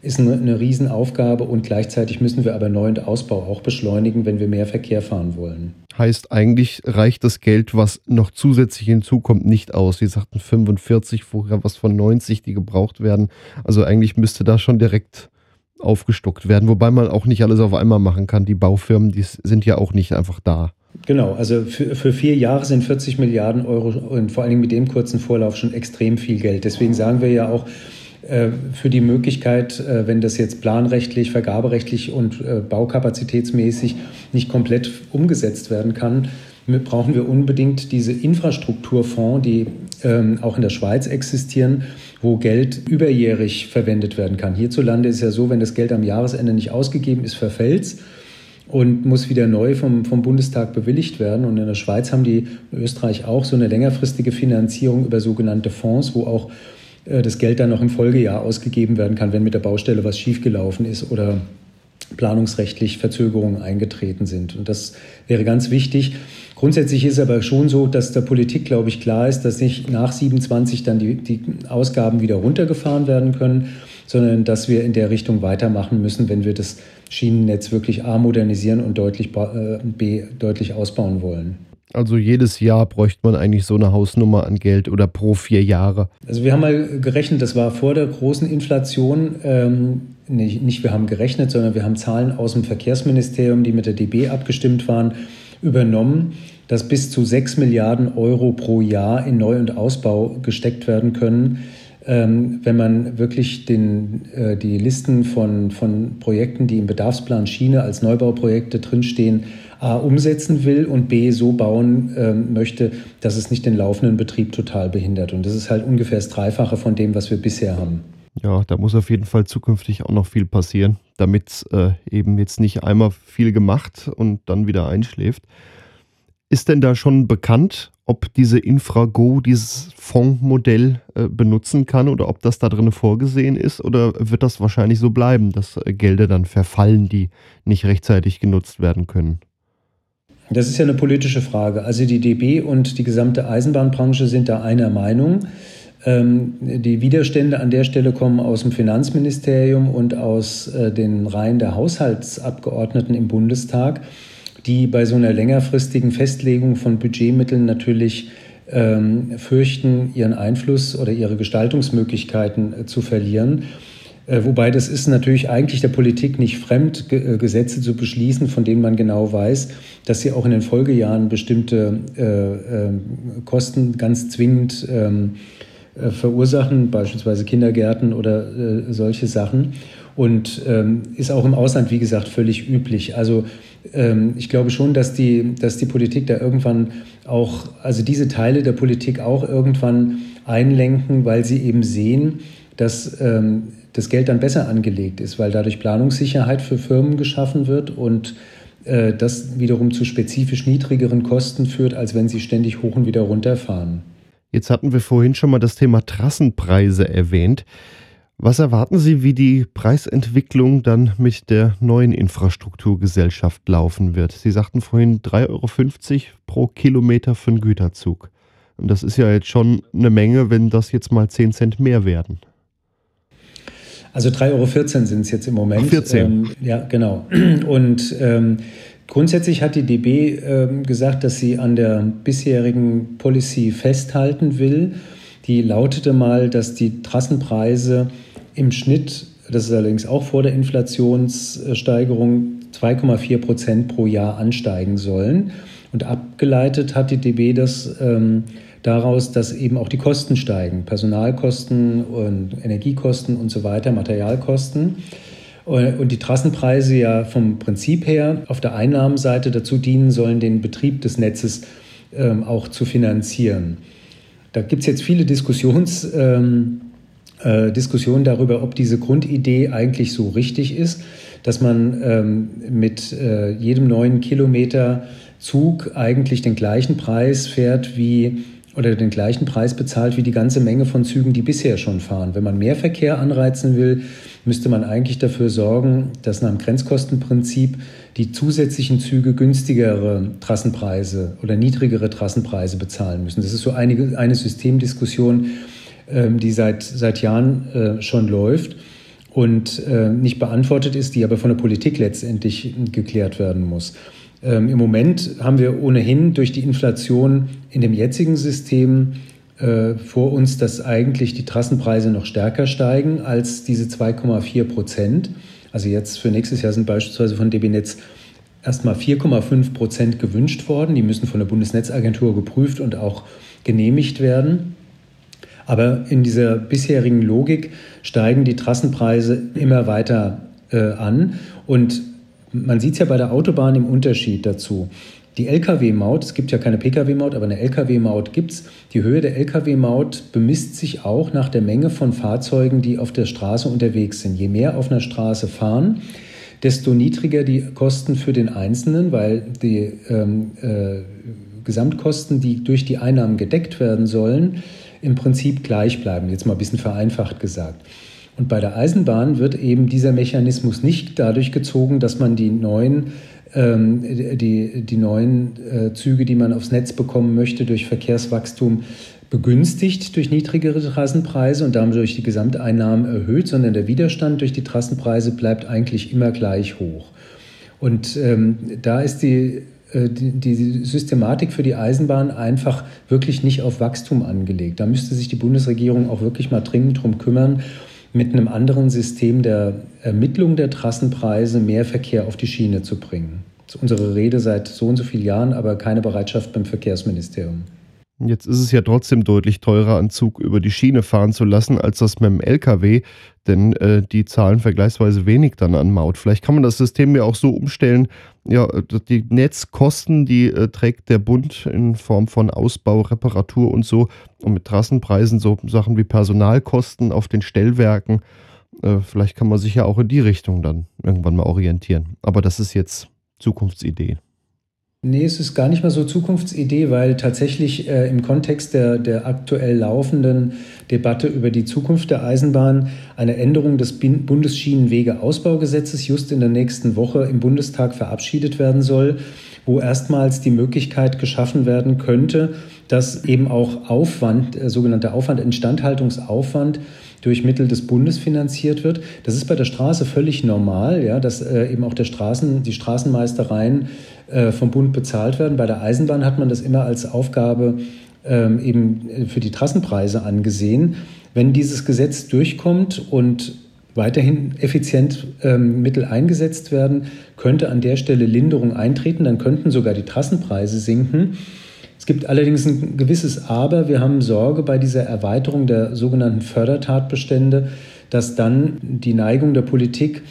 Ist eine, eine Riesenaufgabe und gleichzeitig müssen wir aber Neu- und Ausbau auch beschleunigen, wenn wir mehr Verkehr fahren wollen. Heißt, eigentlich reicht das Geld, was noch zusätzlich hinzukommt, nicht aus. Sie sagten 45, vorher was von 90, die gebraucht werden. Also eigentlich müsste da schon direkt aufgestockt werden, wobei man auch nicht alles auf einmal machen kann. Die Baufirmen, die sind ja auch nicht einfach da. Genau, also für, für vier Jahre sind 40 Milliarden Euro und vor allen Dingen mit dem kurzen Vorlauf schon extrem viel Geld. Deswegen sagen wir ja auch, äh, für die Möglichkeit, äh, wenn das jetzt planrechtlich, vergaberechtlich und äh, baukapazitätsmäßig nicht komplett umgesetzt werden kann, brauchen wir unbedingt diese Infrastrukturfonds, die ähm, auch in der Schweiz existieren, wo Geld überjährig verwendet werden kann. Hierzulande ist ja so, wenn das Geld am Jahresende nicht ausgegeben ist, verfällt es und muss wieder neu vom, vom Bundestag bewilligt werden. Und in der Schweiz haben die, in Österreich auch, so eine längerfristige Finanzierung über sogenannte Fonds, wo auch äh, das Geld dann noch im Folgejahr ausgegeben werden kann, wenn mit der Baustelle was schiefgelaufen ist oder planungsrechtlich Verzögerungen eingetreten sind. Und das wäre ganz wichtig. Grundsätzlich ist aber schon so, dass der Politik, glaube ich, klar ist, dass nicht nach 27 dann die, die Ausgaben wieder runtergefahren werden können, sondern dass wir in der Richtung weitermachen müssen, wenn wir das Schienennetz wirklich A modernisieren und deutlich, äh, B deutlich ausbauen wollen. Also jedes Jahr bräuchte man eigentlich so eine Hausnummer an Geld oder pro vier Jahre. Also wir haben mal gerechnet, das war vor der großen Inflation. Ähm, nicht, nicht wir haben gerechnet, sondern wir haben Zahlen aus dem Verkehrsministerium, die mit der DB abgestimmt waren, übernommen, dass bis zu 6 Milliarden Euro pro Jahr in Neu- und Ausbau gesteckt werden können ähm, wenn man wirklich den, äh, die Listen von, von Projekten, die im Bedarfsplan Schiene als Neubauprojekte drinstehen, A umsetzen will und B so bauen ähm, möchte, dass es nicht den laufenden Betrieb total behindert. Und das ist halt ungefähr das Dreifache von dem, was wir bisher haben. Ja, da muss auf jeden Fall zukünftig auch noch viel passieren, damit äh, eben jetzt nicht einmal viel gemacht und dann wieder einschläft. Ist denn da schon bekannt, ob diese Infrago dieses Fondsmodell äh, benutzen kann oder ob das da drin vorgesehen ist oder wird das wahrscheinlich so bleiben, dass äh, Gelder dann verfallen, die nicht rechtzeitig genutzt werden können? Das ist ja eine politische Frage. Also die DB und die gesamte Eisenbahnbranche sind da einer Meinung. Ähm, die Widerstände an der Stelle kommen aus dem Finanzministerium und aus äh, den Reihen der Haushaltsabgeordneten im Bundestag die bei so einer längerfristigen Festlegung von Budgetmitteln natürlich ähm, fürchten, ihren Einfluss oder ihre Gestaltungsmöglichkeiten äh, zu verlieren. Äh, wobei das ist natürlich eigentlich der Politik nicht fremd, Ge äh, Gesetze zu beschließen, von denen man genau weiß, dass sie auch in den Folgejahren bestimmte äh, ähm, Kosten ganz zwingend ähm, äh, verursachen, beispielsweise Kindergärten oder solche Sachen und ähm, ist auch im Ausland, wie gesagt, völlig üblich. Also ich glaube schon, dass die, dass die Politik da irgendwann auch, also diese Teile der Politik auch irgendwann einlenken, weil sie eben sehen, dass ähm, das Geld dann besser angelegt ist, weil dadurch Planungssicherheit für Firmen geschaffen wird und äh, das wiederum zu spezifisch niedrigeren Kosten führt, als wenn sie ständig hoch und wieder runter fahren. Jetzt hatten wir vorhin schon mal das Thema Trassenpreise erwähnt. Was erwarten Sie, wie die Preisentwicklung dann mit der neuen Infrastrukturgesellschaft laufen wird? Sie sagten vorhin 3,50 Euro pro Kilometer für einen Güterzug. Und das ist ja jetzt schon eine Menge, wenn das jetzt mal 10 Cent mehr werden. Also 3,14 Euro sind es jetzt im Moment. Ach, 14. Ähm, ja, genau. Und ähm, grundsätzlich hat die DB ähm, gesagt, dass sie an der bisherigen Policy festhalten will. Die lautete mal, dass die Trassenpreise im Schnitt, das ist allerdings auch vor der Inflationssteigerung, 2,4 Prozent pro Jahr ansteigen sollen. Und abgeleitet hat die DB das ähm, daraus, dass eben auch die Kosten steigen, Personalkosten und Energiekosten und so weiter, Materialkosten. Und die Trassenpreise ja vom Prinzip her auf der Einnahmenseite dazu dienen sollen, den Betrieb des Netzes ähm, auch zu finanzieren. Da gibt es jetzt viele Diskussions, ähm, äh, Diskussionen darüber, ob diese Grundidee eigentlich so richtig ist, dass man ähm, mit äh, jedem neuen Kilometer Zug eigentlich den gleichen Preis fährt wie oder den gleichen Preis bezahlt wie die ganze Menge von Zügen, die bisher schon fahren. Wenn man mehr Verkehr anreizen will, müsste man eigentlich dafür sorgen, dass nach dem Grenzkostenprinzip die zusätzlichen Züge günstigere Trassenpreise oder niedrigere Trassenpreise bezahlen müssen. Das ist so eine, eine Systemdiskussion, ähm, die seit, seit Jahren äh, schon läuft und äh, nicht beantwortet ist, die aber von der Politik letztendlich geklärt werden muss. Ähm, Im Moment haben wir ohnehin durch die Inflation in dem jetzigen System äh, vor uns, dass eigentlich die Trassenpreise noch stärker steigen als diese 2,4 Prozent. Also jetzt für nächstes Jahr sind beispielsweise von DB Netz erstmal 4,5 Prozent gewünscht worden. Die müssen von der Bundesnetzagentur geprüft und auch genehmigt werden. Aber in dieser bisherigen Logik steigen die Trassenpreise immer weiter äh, an. Und man sieht es ja bei der Autobahn im Unterschied dazu. Die Lkw-Maut, es gibt ja keine Pkw-Maut, aber eine Lkw-Maut gibt es. Die Höhe der Lkw-Maut bemisst sich auch nach der Menge von Fahrzeugen, die auf der Straße unterwegs sind. Je mehr auf einer Straße fahren, desto niedriger die Kosten für den Einzelnen, weil die ähm, äh, Gesamtkosten, die durch die Einnahmen gedeckt werden sollen, im Prinzip gleich bleiben. Jetzt mal ein bisschen vereinfacht gesagt. Und bei der Eisenbahn wird eben dieser Mechanismus nicht dadurch gezogen, dass man die neuen ähm, die, die neuen äh, Züge, die man aufs Netz bekommen möchte, durch Verkehrswachstum begünstigt durch niedrigere Trassenpreise und damit durch die Gesamteinnahmen erhöht, sondern der Widerstand durch die Trassenpreise bleibt eigentlich immer gleich hoch. Und ähm, da ist die, die, die, Systematik für die Eisenbahn einfach wirklich nicht auf Wachstum angelegt. Da müsste sich die Bundesregierung auch wirklich mal dringend drum kümmern, mit einem anderen System der Ermittlung der Trassenpreise mehr Verkehr auf die Schiene zu bringen. Das ist unsere Rede seit so und so vielen Jahren, aber keine Bereitschaft beim Verkehrsministerium. Jetzt ist es ja trotzdem deutlich teurer, einen Zug über die Schiene fahren zu lassen, als das mit dem LKW, denn äh, die zahlen vergleichsweise wenig dann an Maut. Vielleicht kann man das System ja auch so umstellen, ja, die Netzkosten, die äh, trägt der Bund in Form von Ausbau, Reparatur und so und mit Trassenpreisen so Sachen wie Personalkosten auf den Stellwerken. Äh, vielleicht kann man sich ja auch in die Richtung dann irgendwann mal orientieren. Aber das ist jetzt Zukunftsidee. Nee, es ist gar nicht mal so Zukunftsidee, weil tatsächlich äh, im Kontext der, der aktuell laufenden Debatte über die Zukunft der Eisenbahn eine Änderung des Bundesschienenwegeausbaugesetzes just in der nächsten Woche im Bundestag verabschiedet werden soll, wo erstmals die Möglichkeit geschaffen werden könnte, dass eben auch Aufwand, äh, sogenannter Aufwand, Instandhaltungsaufwand, durch Mittel des Bundes finanziert wird. Das ist bei der Straße völlig normal, ja, dass äh, eben auch der Straßen, die Straßenmeistereien äh, vom Bund bezahlt werden. Bei der Eisenbahn hat man das immer als Aufgabe ähm, eben für die Trassenpreise angesehen. Wenn dieses Gesetz durchkommt und weiterhin effizient ähm, Mittel eingesetzt werden, könnte an der Stelle Linderung eintreten, dann könnten sogar die Trassenpreise sinken. Es gibt allerdings ein gewisses Aber. Wir haben Sorge bei dieser Erweiterung der sogenannten Fördertatbestände, dass dann die Neigung der Politik,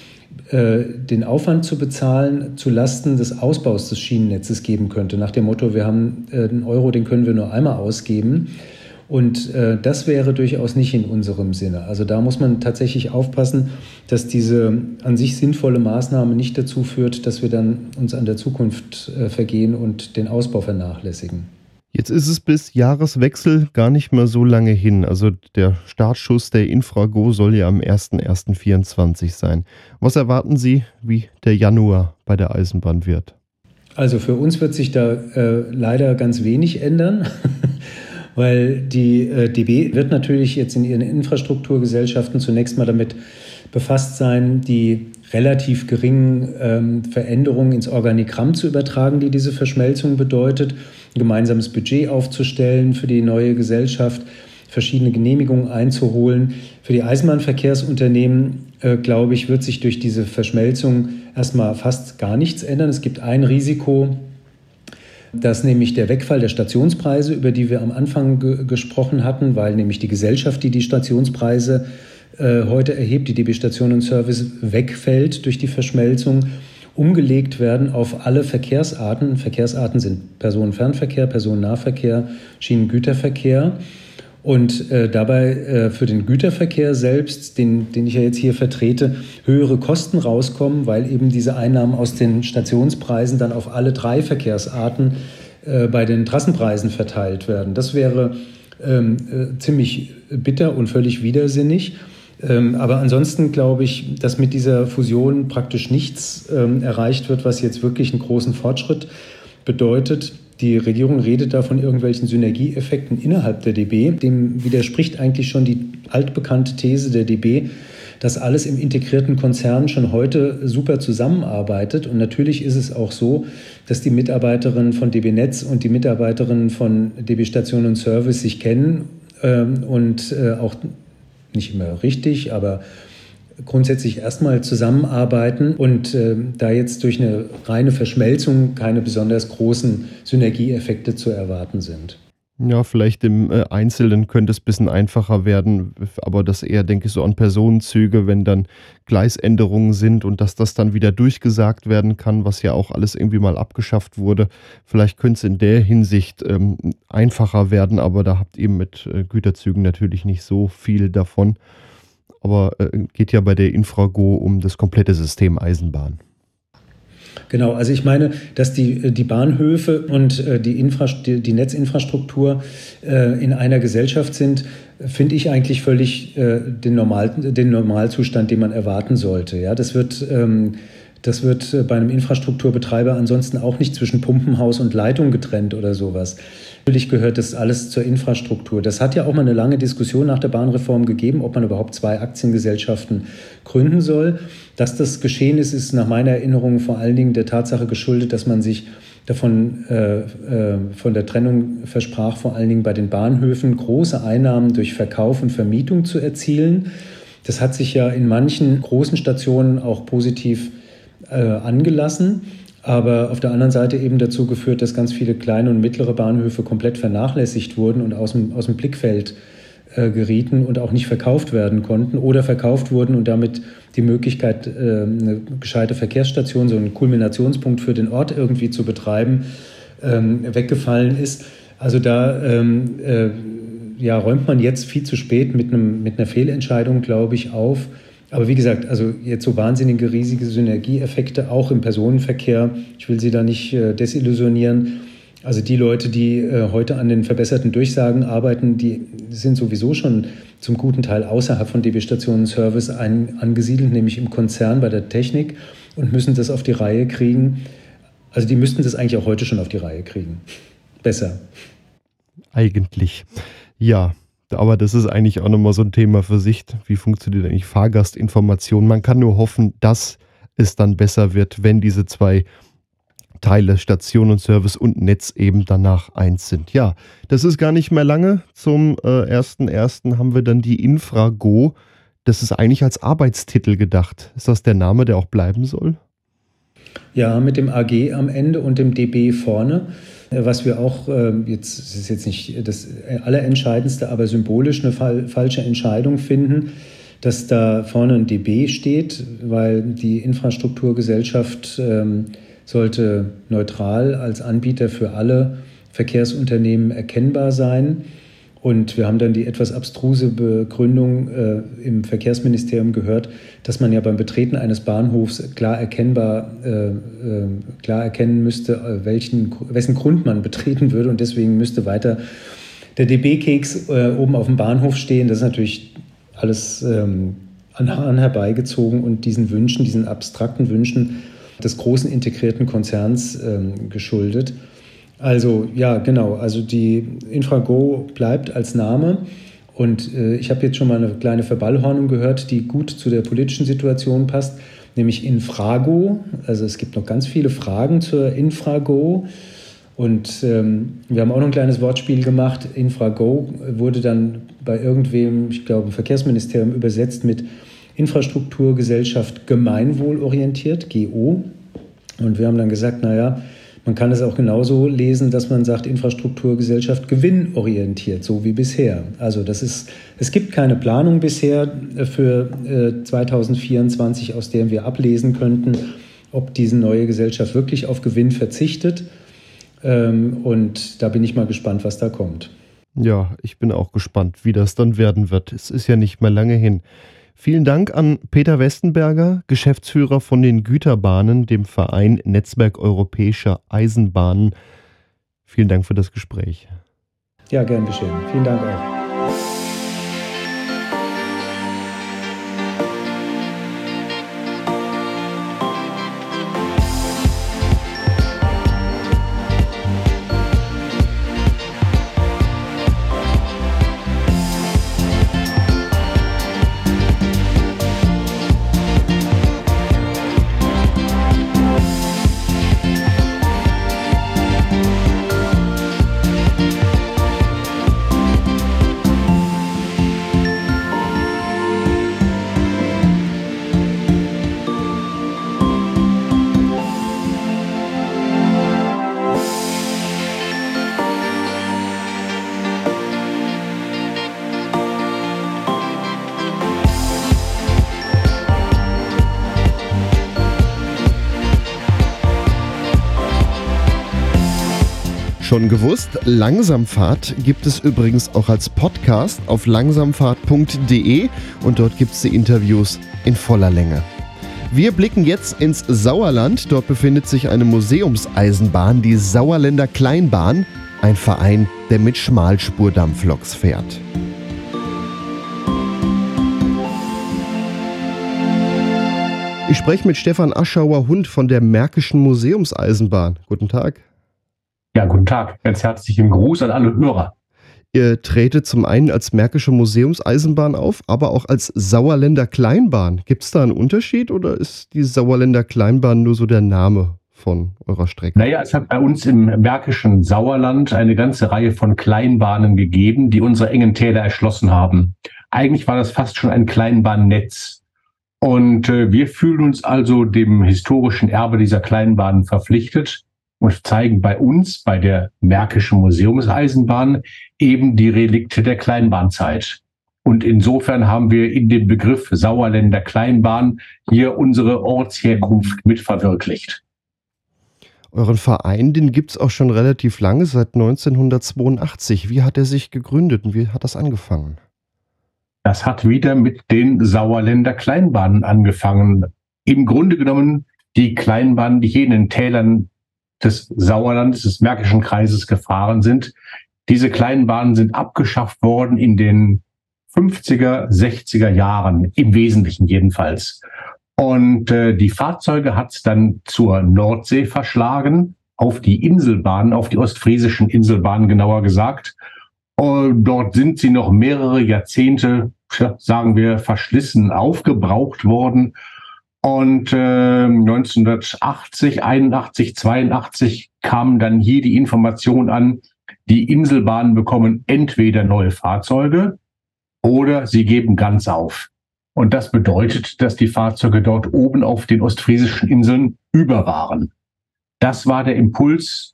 äh, den Aufwand zu bezahlen, zu Lasten des Ausbaus des Schienennetzes geben könnte. Nach dem Motto, wir haben äh, einen Euro, den können wir nur einmal ausgeben. Und äh, das wäre durchaus nicht in unserem Sinne. Also da muss man tatsächlich aufpassen, dass diese an sich sinnvolle Maßnahme nicht dazu führt, dass wir dann uns an der Zukunft vergehen und den Ausbau vernachlässigen. Jetzt ist es bis Jahreswechsel gar nicht mehr so lange hin. Also der Startschuss der Infrago soll ja am 01.01.24 sein. Was erwarten Sie, wie der Januar bei der Eisenbahn wird? Also für uns wird sich da äh, leider ganz wenig ändern. weil die äh, DB wird natürlich jetzt in ihren Infrastrukturgesellschaften zunächst mal damit befasst sein, die relativ geringen ähm, Veränderungen ins Organigramm zu übertragen, die diese Verschmelzung bedeutet, ein gemeinsames Budget aufzustellen für die neue Gesellschaft, verschiedene Genehmigungen einzuholen. Für die Eisenbahnverkehrsunternehmen, äh, glaube ich, wird sich durch diese Verschmelzung erstmal fast gar nichts ändern. Es gibt ein Risiko, dass nämlich der Wegfall der Stationspreise, über die wir am Anfang ge gesprochen hatten, weil nämlich die Gesellschaft, die die Stationspreise äh, heute erhebt, die DB Station und Service, wegfällt durch die Verschmelzung, umgelegt werden auf alle Verkehrsarten. Verkehrsarten sind Personenfernverkehr, Personennahverkehr, Schienengüterverkehr. Und äh, dabei äh, für den Güterverkehr selbst, den, den ich ja jetzt hier vertrete, höhere Kosten rauskommen, weil eben diese Einnahmen aus den Stationspreisen dann auf alle drei Verkehrsarten äh, bei den Trassenpreisen verteilt werden. Das wäre ähm, äh, ziemlich bitter und völlig widersinnig. Ähm, aber ansonsten glaube ich, dass mit dieser Fusion praktisch nichts ähm, erreicht wird, was jetzt wirklich einen großen Fortschritt bedeutet. Die Regierung redet da von irgendwelchen Synergieeffekten innerhalb der DB. Dem widerspricht eigentlich schon die altbekannte These der DB, dass alles im integrierten Konzern schon heute super zusammenarbeitet. Und natürlich ist es auch so, dass die Mitarbeiterinnen von DB Netz und die Mitarbeiterinnen von DB Station und Service sich kennen ähm, und äh, auch nicht immer richtig, aber grundsätzlich erstmal zusammenarbeiten und äh, da jetzt durch eine reine Verschmelzung keine besonders großen Synergieeffekte zu erwarten sind. Ja, vielleicht im äh, Einzelnen könnte es ein bisschen einfacher werden, aber das eher, denke ich, so an Personenzüge, wenn dann Gleisänderungen sind und dass das dann wieder durchgesagt werden kann, was ja auch alles irgendwie mal abgeschafft wurde. Vielleicht könnte es in der Hinsicht ähm, einfacher werden, aber da habt ihr mit äh, Güterzügen natürlich nicht so viel davon aber äh, geht ja bei der Infrago um das komplette System Eisenbahn. Genau, also ich meine, dass die, äh, die Bahnhöfe und äh, die, Infra die, Netzinfrastruktur äh, in einer Gesellschaft sind, finde ich eigentlich völlig den, Normal, den Normalzustand, den man erwarten sollte. Ja, das wird ähm, das wird äh, bei einem Infrastrukturbetreiber ansonsten auch nicht zwischen Pumpenhaus und Leitung getrennt oder sowas. Natürlich gehört das alles zur Infrastruktur. Das hat ja auch mal eine lange Diskussion nach der Bahnreform gegeben, ob man überhaupt zwei Aktiengesellschaften gründen soll. Dass das geschehen ist, ist nach meiner Erinnerung vor allen Dingen der Tatsache geschuldet, dass man sich davon äh, äh, von der Trennung versprach, vor allen Dingen bei den Bahnhöfen große Einnahmen durch Verkauf und Vermietung zu erzielen. Das hat sich ja in manchen großen Stationen auch positiv äh, angelassen, aber auf der anderen Seite eben dazu geführt, dass ganz viele kleine und mittlere Bahnhöfe komplett vernachlässigt wurden und aus dem, aus dem Blickfeld äh, gerieten und auch nicht verkauft werden konnten oder verkauft wurden und damit die Möglichkeit, äh, eine gescheite Verkehrsstation, so einen Kulminationspunkt für den Ort irgendwie zu betreiben, ähm, weggefallen ist. Also da ähm, äh, ja, räumt man jetzt viel zu spät mit, einem, mit einer Fehlentscheidung, glaube ich, auf aber wie gesagt, also jetzt so wahnsinnige, riesige Synergieeffekte auch im Personenverkehr. Ich will Sie da nicht äh, desillusionieren. Also die Leute, die äh, heute an den verbesserten Durchsagen arbeiten, die sind sowieso schon zum guten Teil außerhalb von DB Stationen Service angesiedelt, nämlich im Konzern bei der Technik und müssen das auf die Reihe kriegen. Also die müssten das eigentlich auch heute schon auf die Reihe kriegen. Besser. Eigentlich. Ja, aber das ist eigentlich auch nochmal so ein Thema für sich. Wie funktioniert eigentlich Fahrgastinformation? Man kann nur hoffen, dass es dann besser wird, wenn diese zwei Teile, Station und Service und Netz eben danach eins sind. Ja, das ist gar nicht mehr lange. Zum äh, 1.1. haben wir dann die Infrago. Das ist eigentlich als Arbeitstitel gedacht. Ist das der Name, der auch bleiben soll? Ja, mit dem AG am Ende und dem DB vorne. Äh, was wir auch, ähm, jetzt das ist jetzt nicht das Allerentscheidendste, aber symbolisch eine falsche Entscheidung finden, dass da vorne ein DB steht, weil die Infrastrukturgesellschaft ähm, sollte neutral als Anbieter für alle Verkehrsunternehmen erkennbar sein. Und wir haben dann die etwas abstruse Begründung äh, im Verkehrsministerium gehört, dass man ja beim Betreten eines Bahnhofs klar erkennbar äh, äh, klar erkennen müsste, äh, welchen, wessen Grund man betreten würde. Und deswegen müsste weiter der DB-Keks äh, oben auf dem Bahnhof stehen. Das ist natürlich alles ähm, an Haaren herbeigezogen und diesen Wünschen, diesen abstrakten Wünschen des großen integrierten Konzerns ähm, geschuldet. Also ja, genau. Also die Infrago bleibt als Name. Und äh, ich habe jetzt schon mal eine kleine Verballhornung gehört, die gut zu der politischen Situation passt, nämlich Infrago. Also es gibt noch ganz viele Fragen zur Infrago. Und ähm, wir haben auch noch ein kleines Wortspiel gemacht. Infrago wurde dann bei irgendwem, ich glaube im Verkehrsministerium, übersetzt mit Infrastrukturgesellschaft gemeinwohlorientiert, GO. Und wir haben dann gesagt, naja, man kann es auch genauso lesen, dass man sagt, Infrastrukturgesellschaft gewinnorientiert, so wie bisher. Also das ist, es gibt keine Planung bisher für 2024, äh, aus der wir ablesen könnten, ob diese neue Gesellschaft wirklich auf Gewinn verzichtet. Ähm, und da bin ich mal gespannt, was da kommt. Ja, ich bin auch gespannt, wie das dann werden wird. Es ist ja nicht mehr lange hin. Vielen Dank an Peter Westenberger, Geschäftsführer von den Güterbahnen, dem Verein Netzwerk Europäischer Eisenbahnen. Vielen Dank für das Gespräch. Ja, gern geschehen. Vielen Dank auch. Schon gewusst, Langsamfahrt gibt es übrigens auch als Podcast auf langsamfahrt.de und dort gibt es die Interviews in voller Länge. Wir blicken jetzt ins Sauerland. Dort befindet sich eine Museumseisenbahn, die Sauerländer Kleinbahn, ein Verein, der mit Schmalspurdampfloks fährt. Ich spreche mit Stefan Aschauer-Hund von der Märkischen Museumseisenbahn. Guten Tag. Ja, guten Tag. Ganz herzlichen Gruß an alle Hörer. Ihr tretet zum einen als Märkische Museumseisenbahn auf, aber auch als Sauerländer Kleinbahn. Gibt es da einen Unterschied oder ist die Sauerländer Kleinbahn nur so der Name von eurer Strecke? Naja, es hat bei uns im märkischen Sauerland eine ganze Reihe von Kleinbahnen gegeben, die unsere engen Täler erschlossen haben. Eigentlich war das fast schon ein Kleinbahnnetz. Und äh, wir fühlen uns also dem historischen Erbe dieser Kleinbahnen verpflichtet und zeigen bei uns, bei der Märkischen Museumseisenbahn, eben die Relikte der Kleinbahnzeit. Und insofern haben wir in dem Begriff Sauerländer Kleinbahn hier unsere Ortsherkunft mit verwirklicht. Euren Verein, den gibt es auch schon relativ lange, seit 1982. Wie hat er sich gegründet und wie hat das angefangen? Das hat wieder mit den Sauerländer Kleinbahnen angefangen. Im Grunde genommen die Kleinbahnen, die hier in den Tälern des Sauerlandes, des Märkischen Kreises gefahren sind. Diese kleinen Bahnen sind abgeschafft worden in den 50er, 60er Jahren, im Wesentlichen jedenfalls. Und äh, die Fahrzeuge hat dann zur Nordsee verschlagen, auf die Inselbahnen, auf die ostfriesischen Inselbahnen genauer gesagt. Und dort sind sie noch mehrere Jahrzehnte, sagen wir, verschlissen aufgebraucht worden und äh, 1980, 81, 82 kam dann hier die Information an, die Inselbahnen bekommen entweder neue Fahrzeuge oder sie geben ganz auf. Und das bedeutet, dass die Fahrzeuge dort oben auf den ostfriesischen Inseln über waren. Das war der Impuls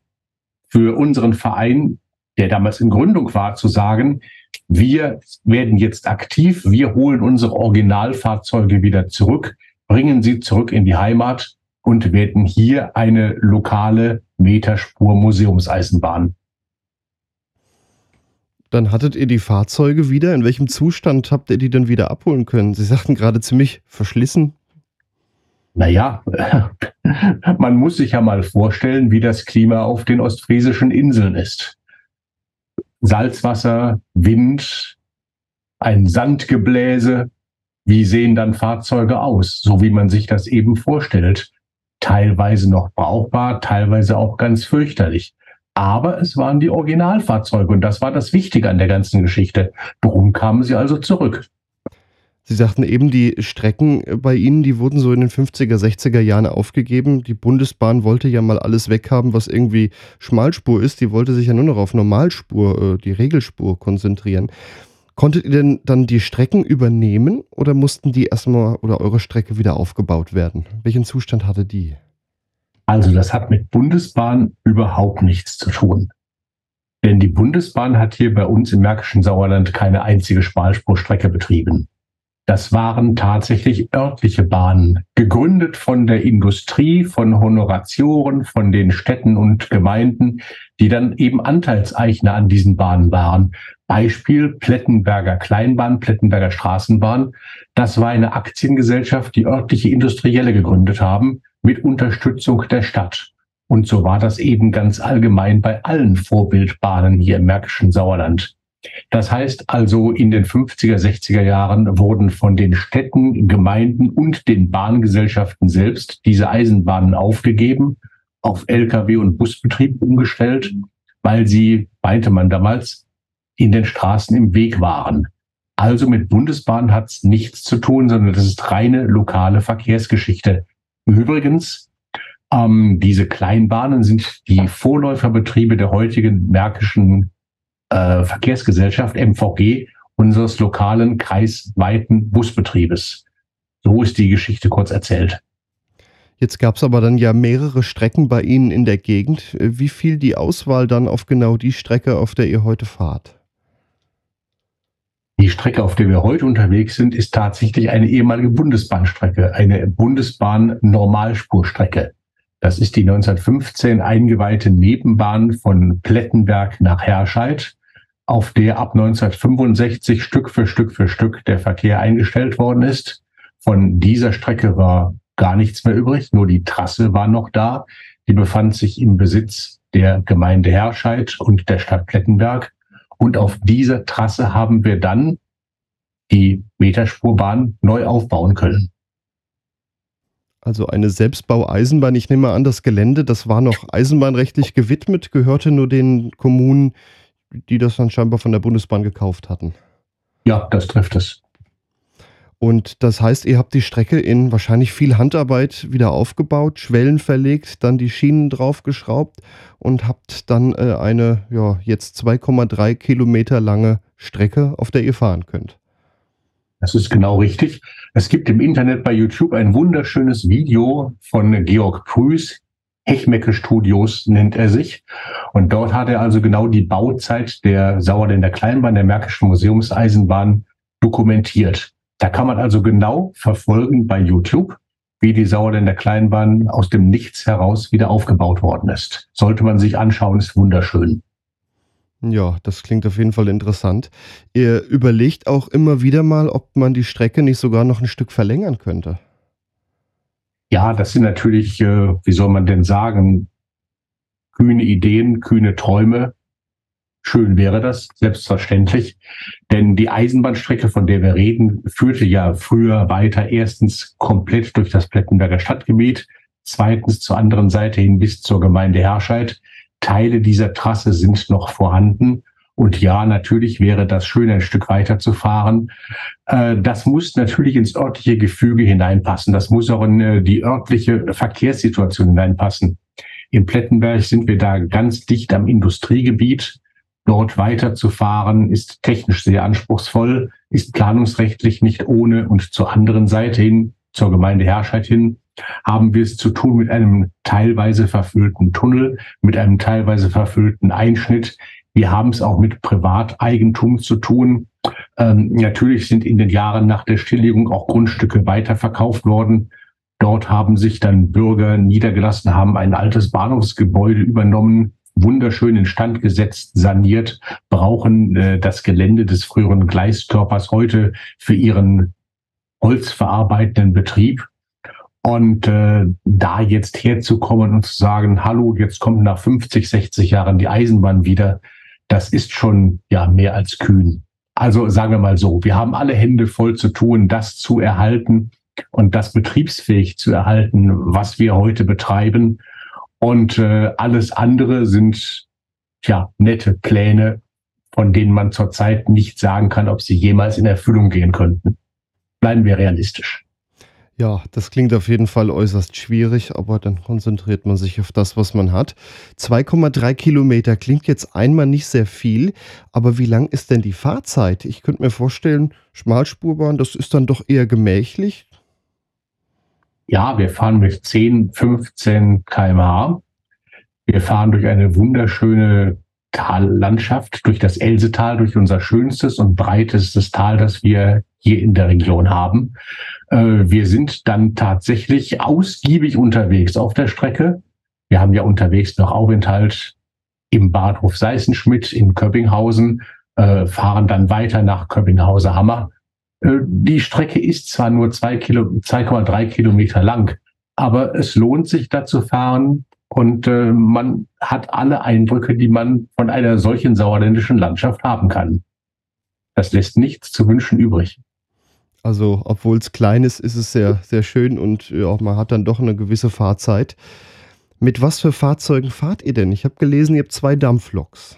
für unseren Verein, der damals in Gründung war, zu sagen, wir werden jetzt aktiv, wir holen unsere Originalfahrzeuge wieder zurück, bringen sie zurück in die Heimat und werden hier eine lokale Meterspur Museumseisenbahn. Dann hattet ihr die Fahrzeuge wieder. In welchem Zustand habt ihr die dann wieder abholen können? Sie sagten gerade ziemlich verschlissen. Naja, man muss sich ja mal vorstellen, wie das Klima auf den ostfriesischen Inseln ist. Salzwasser, Wind, ein Sandgebläse. Wie sehen dann Fahrzeuge aus? So wie man sich das eben vorstellt. Teilweise noch brauchbar, teilweise auch ganz fürchterlich. Aber es waren die Originalfahrzeuge und das war das Wichtige an der ganzen Geschichte. Darum kamen sie also zurück. Sie sagten eben, die Strecken bei Ihnen, die wurden so in den 50er, 60er Jahren aufgegeben. Die Bundesbahn wollte ja mal alles weghaben, was irgendwie Schmalspur ist. Die wollte sich ja nur noch auf Normalspur, äh, die Regelspur konzentrieren. Konntet ihr denn dann die Strecken übernehmen oder mussten die erstmal oder eure Strecke wieder aufgebaut werden? Welchen Zustand hatte die? Also das hat mit Bundesbahn überhaupt nichts zu tun. Denn die Bundesbahn hat hier bei uns im Märkischen Sauerland keine einzige Schmalspurstrecke betrieben. Das waren tatsächlich örtliche Bahnen, gegründet von der Industrie, von Honoratioren, von den Städten und Gemeinden, die dann eben Anteilseigner an diesen Bahnen waren. Beispiel Plettenberger Kleinbahn, Plettenberger Straßenbahn. Das war eine Aktiengesellschaft, die örtliche Industrielle gegründet haben, mit Unterstützung der Stadt. Und so war das eben ganz allgemein bei allen Vorbildbahnen hier im Märkischen Sauerland. Das heißt also, in den 50er, 60er Jahren wurden von den Städten, Gemeinden und den Bahngesellschaften selbst diese Eisenbahnen aufgegeben, auf Lkw- und Busbetrieb umgestellt, weil sie, meinte man damals, in den Straßen im Weg waren. Also mit Bundesbahn hat es nichts zu tun, sondern das ist reine lokale Verkehrsgeschichte. Übrigens, ähm, diese Kleinbahnen sind die Vorläuferbetriebe der heutigen märkischen äh, Verkehrsgesellschaft MVG unseres lokalen kreisweiten Busbetriebes. So ist die Geschichte kurz erzählt. Jetzt gab es aber dann ja mehrere Strecken bei Ihnen in der Gegend. Wie fiel die Auswahl dann auf genau die Strecke, auf der ihr heute fahrt? Die Strecke, auf der wir heute unterwegs sind, ist tatsächlich eine ehemalige Bundesbahnstrecke, eine Bundesbahn-Normalspurstrecke. Das ist die 1915 eingeweihte Nebenbahn von Plettenberg nach Herscheid auf der ab 1965 Stück für Stück für Stück der Verkehr eingestellt worden ist. Von dieser Strecke war gar nichts mehr übrig, nur die Trasse war noch da. Die befand sich im Besitz der Gemeinde Herscheid und der Stadt Plettenberg. Und auf dieser Trasse haben wir dann die Meterspurbahn neu aufbauen können. Also eine Selbstbaueisenbahn. Ich nehme an, das Gelände, das war noch eisenbahnrechtlich gewidmet, gehörte nur den Kommunen, die das dann scheinbar von der Bundesbahn gekauft hatten. Ja, das trifft es. Und das heißt, ihr habt die Strecke in wahrscheinlich viel Handarbeit wieder aufgebaut, Schwellen verlegt, dann die Schienen draufgeschraubt und habt dann äh, eine ja, jetzt 2,3 Kilometer lange Strecke, auf der ihr fahren könnt. Das ist genau richtig. Es gibt im Internet bei YouTube ein wunderschönes Video von Georg Prüß, Hechmecke Studios nennt er sich. Und dort hat er also genau die Bauzeit der Sauerländer Kleinbahn, der Märkischen Museumseisenbahn dokumentiert. Da kann man also genau verfolgen bei YouTube, wie die Sauerländer Kleinbahn aus dem Nichts heraus wieder aufgebaut worden ist. Sollte man sich anschauen, ist wunderschön. Ja, das klingt auf jeden Fall interessant. Ihr überlegt auch immer wieder mal, ob man die Strecke nicht sogar noch ein Stück verlängern könnte. Ja, das sind natürlich, äh, wie soll man denn sagen, kühne Ideen, kühne Träume. Schön wäre das, selbstverständlich. Denn die Eisenbahnstrecke, von der wir reden, führte ja früher weiter erstens komplett durch das Plettenberger Stadtgebiet, zweitens zur anderen Seite hin bis zur Gemeinde Herscheid. Teile dieser Trasse sind noch vorhanden. Und ja, natürlich wäre das schön, ein Stück weiter zu fahren. Äh, das muss natürlich ins örtliche Gefüge hineinpassen. Das muss auch in äh, die örtliche Verkehrssituation hineinpassen. In Plettenberg sind wir da ganz dicht am Industriegebiet. Dort weiterzufahren ist technisch sehr anspruchsvoll, ist planungsrechtlich nicht ohne und zur anderen Seite hin, zur Gemeinde Herscheid hin, haben wir es zu tun mit einem teilweise verfüllten Tunnel, mit einem teilweise verfüllten Einschnitt, wir haben es auch mit Privateigentum zu tun. Ähm, natürlich sind in den Jahren nach der Stilllegung auch Grundstücke weiterverkauft worden. Dort haben sich dann Bürger niedergelassen, haben ein altes Bahnhofsgebäude übernommen, wunderschön instand gesetzt, saniert, brauchen äh, das Gelände des früheren Gleiskörpers heute für ihren holzverarbeitenden Betrieb. Und äh, da jetzt herzukommen und zu sagen, hallo, jetzt kommt nach 50, 60 Jahren die Eisenbahn wieder, das ist schon ja mehr als kühn. Also sagen wir mal so, wir haben alle Hände voll zu tun, das zu erhalten und das betriebsfähig zu erhalten, was wir heute betreiben. Und äh, alles andere sind ja nette Pläne, von denen man zurzeit nicht sagen kann, ob sie jemals in Erfüllung gehen könnten. Bleiben wir realistisch. Ja, das klingt auf jeden Fall äußerst schwierig, aber dann konzentriert man sich auf das, was man hat. 2,3 Kilometer klingt jetzt einmal nicht sehr viel, aber wie lang ist denn die Fahrzeit? Ich könnte mir vorstellen, Schmalspurbahn, das ist dann doch eher gemächlich. Ja, wir fahren mit 10, 15 km/h. Wir fahren durch eine wunderschöne Tallandschaft, durch das Elsetal, durch unser schönstes und breitestes Tal, das wir hier in der Region haben. Äh, wir sind dann tatsächlich ausgiebig unterwegs auf der Strecke. Wir haben ja unterwegs noch Aufenthalt im Bahnhof Seißenschmidt in Köppinghausen, äh, fahren dann weiter nach Köppinghauser-Hammer. Äh, die Strecke ist zwar nur 2,3 Kilo, Kilometer lang, aber es lohnt sich da zu fahren und äh, man hat alle Eindrücke, die man von einer solchen sauerländischen Landschaft haben kann. Das lässt nichts zu wünschen übrig. Also, obwohl es klein ist, ist es sehr, sehr schön und ja, man hat dann doch eine gewisse Fahrzeit. Mit was für Fahrzeugen fahrt ihr denn? Ich habe gelesen, ihr habt zwei Dampfloks.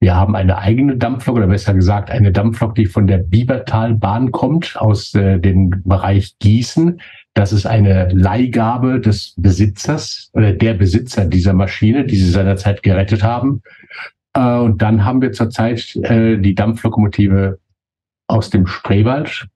Wir haben eine eigene Dampflok oder besser gesagt eine Dampflok, die von der Biebertalbahn kommt, aus äh, dem Bereich Gießen. Das ist eine Leihgabe des Besitzers oder der Besitzer dieser Maschine, die sie seinerzeit gerettet haben. Äh, und dann haben wir zurzeit äh, die Dampflokomotive aus dem Spreewald.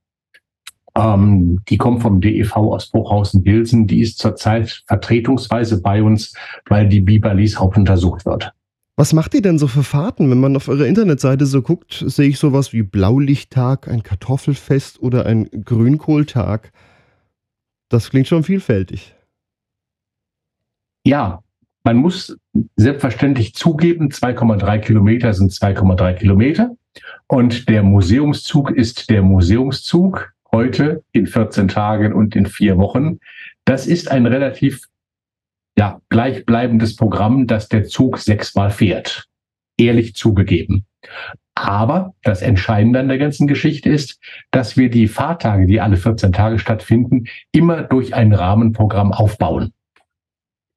Ähm, die kommt vom DEV aus Bruchhausen-Bilsen. Die ist zurzeit vertretungsweise bei uns, weil die Biberlis hauptuntersucht wird. Was macht ihr denn so für Fahrten? Wenn man auf eurer Internetseite so guckt, sehe ich sowas wie Blaulichttag, ein Kartoffelfest oder ein Grünkohltag. Das klingt schon vielfältig. Ja, man muss selbstverständlich zugeben, 2,3 Kilometer sind 2,3 Kilometer. Und der Museumszug ist der Museumszug heute in 14 Tagen und in vier Wochen. Das ist ein relativ ja, gleichbleibendes Programm, das der Zug sechsmal fährt. Ehrlich zugegeben. Aber das Entscheidende an der ganzen Geschichte ist, dass wir die Fahrtage, die alle 14 Tage stattfinden, immer durch ein Rahmenprogramm aufbauen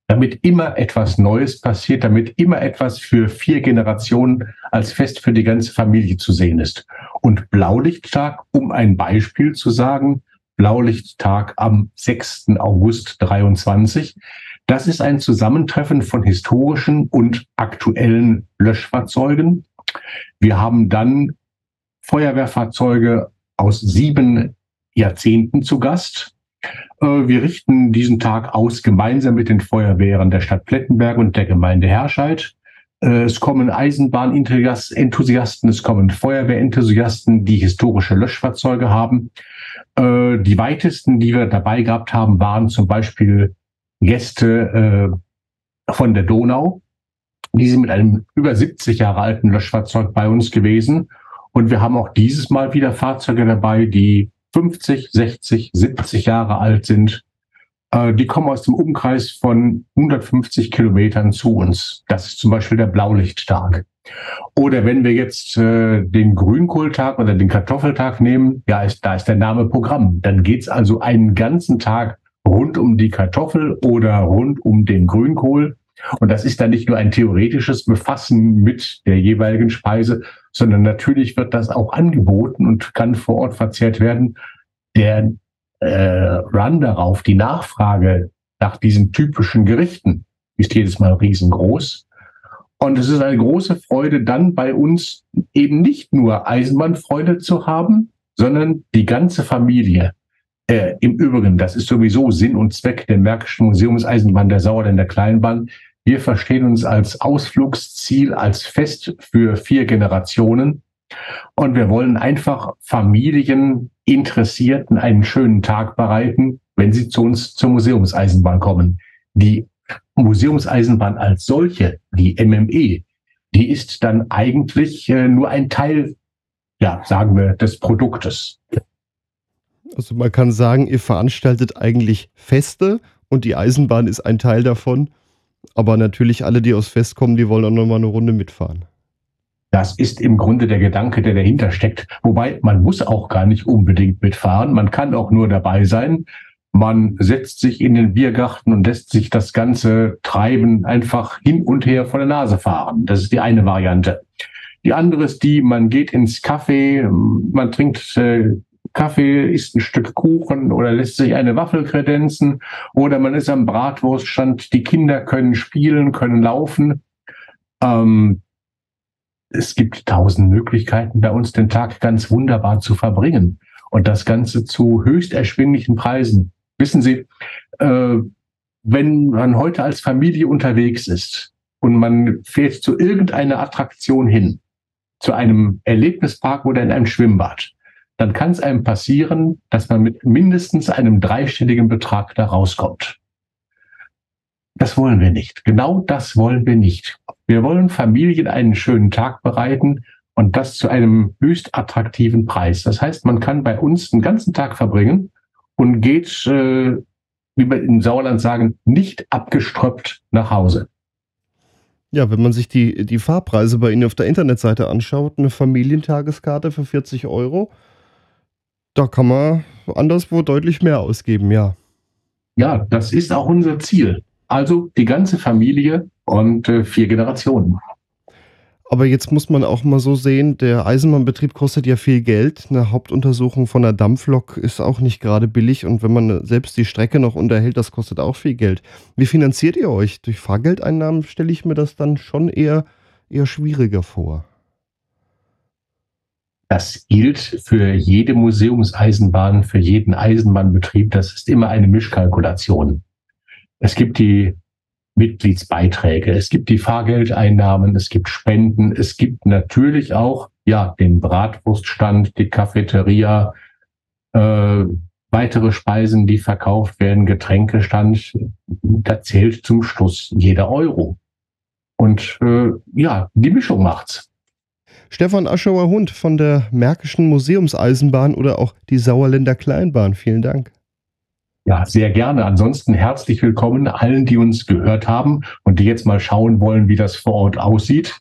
damit immer etwas Neues passiert, damit immer etwas für vier Generationen als Fest für die ganze Familie zu sehen ist. Und Blaulichttag, um ein Beispiel zu sagen, Blaulichttag am 6. August 23. Das ist ein Zusammentreffen von historischen und aktuellen Löschfahrzeugen. Wir haben dann Feuerwehrfahrzeuge aus sieben Jahrzehnten zu Gast. Äh, wir richten diesen Tag aus gemeinsam mit den Feuerwehren der Stadt Plettenberg und der Gemeinde Herscheid. Äh, es kommen Eisenbahnenthusiasten, es kommen Feuerwehrenthusiasten, die historische Löschfahrzeuge haben. Äh, die weitesten, die wir dabei gehabt haben, waren zum Beispiel Gäste von der Donau. Die sind mit einem über 70 Jahre alten Löschfahrzeug bei uns gewesen. Und wir haben auch dieses Mal wieder Fahrzeuge dabei, die 50, 60, 70 Jahre alt sind, äh, die kommen aus dem Umkreis von 150 Kilometern zu uns. Das ist zum Beispiel der Blaulichttag. Oder wenn wir jetzt äh, den Grünkohltag oder den Kartoffeltag nehmen, ja, ist, da ist der Name Programm. Dann geht's also einen ganzen Tag rund um die Kartoffel oder rund um den Grünkohl. Und das ist dann nicht nur ein theoretisches Befassen mit der jeweiligen Speise, sondern natürlich wird das auch angeboten und kann vor Ort verzehrt werden. Der äh, Run darauf, die Nachfrage nach diesen typischen Gerichten ist jedes Mal riesengroß. Und es ist eine große Freude, dann bei uns eben nicht nur Eisenbahnfreude zu haben, sondern die ganze Familie. Äh, Im Übrigen, das ist sowieso Sinn und Zweck der Märkischen Museumseisenbahn der Sauerländer Kleinbahn, wir verstehen uns als Ausflugsziel, als Fest für vier Generationen. Und wir wollen einfach Familieninteressierten einen schönen Tag bereiten, wenn sie zu uns zur Museumseisenbahn kommen. Die Museumseisenbahn als solche, die MME, die ist dann eigentlich äh, nur ein Teil, ja, sagen wir, des Produktes. Also man kann sagen, ihr veranstaltet eigentlich Feste und die Eisenbahn ist ein Teil davon. Aber natürlich alle, die aus Fest kommen, die wollen auch nochmal eine Runde mitfahren. Das ist im Grunde der Gedanke, der dahinter steckt. Wobei man muss auch gar nicht unbedingt mitfahren. Man kann auch nur dabei sein. Man setzt sich in den Biergarten und lässt sich das ganze Treiben einfach hin und her vor der Nase fahren. Das ist die eine Variante. Die andere ist die, man geht ins Café, man trinkt äh, Kaffee, isst ein Stück Kuchen oder lässt sich eine Waffel kredenzen oder man ist am Bratwurststand, die Kinder können spielen, können laufen. Ähm, es gibt tausend Möglichkeiten, bei uns den Tag ganz wunderbar zu verbringen und das Ganze zu höchst erschwinglichen Preisen. Wissen Sie, äh, wenn man heute als Familie unterwegs ist und man fährt zu irgendeiner Attraktion hin, zu einem Erlebnispark oder in einem Schwimmbad, dann kann es einem passieren, dass man mit mindestens einem dreistelligen Betrag da rauskommt. Das wollen wir nicht. Genau das wollen wir nicht. Wir wollen Familien einen schönen Tag bereiten und das zu einem höchst attraktiven Preis. Das heißt, man kann bei uns einen ganzen Tag verbringen und geht, äh, wie wir im Sauerland sagen, nicht abgeströppt nach Hause. Ja, wenn man sich die, die Fahrpreise bei Ihnen auf der Internetseite anschaut, eine Familientageskarte für 40 Euro, da kann man anderswo deutlich mehr ausgeben, ja. Ja, das ist auch unser Ziel. Also die ganze Familie und äh, vier Generationen. Aber jetzt muss man auch mal so sehen, der Eisenbahnbetrieb kostet ja viel Geld. Eine Hauptuntersuchung von einer Dampflok ist auch nicht gerade billig. Und wenn man selbst die Strecke noch unterhält, das kostet auch viel Geld. Wie finanziert ihr euch? Durch Fahrgeldeinnahmen stelle ich mir das dann schon eher, eher schwieriger vor. Das gilt für jede Museumseisenbahn, für jeden Eisenbahnbetrieb. Das ist immer eine Mischkalkulation. Es gibt die Mitgliedsbeiträge, es gibt die Fahrgeldeinnahmen, es gibt Spenden, es gibt natürlich auch ja den Bratwurststand, die Cafeteria, äh, weitere Speisen, die verkauft werden, Getränkestand. Da zählt zum Schluss jeder Euro. Und äh, ja, die Mischung macht's. Stefan Aschauer Hund von der Märkischen Museumseisenbahn oder auch die Sauerländer Kleinbahn. Vielen Dank. Ja, sehr gerne. Ansonsten herzlich willkommen allen, die uns gehört haben und die jetzt mal schauen wollen, wie das vor Ort aussieht.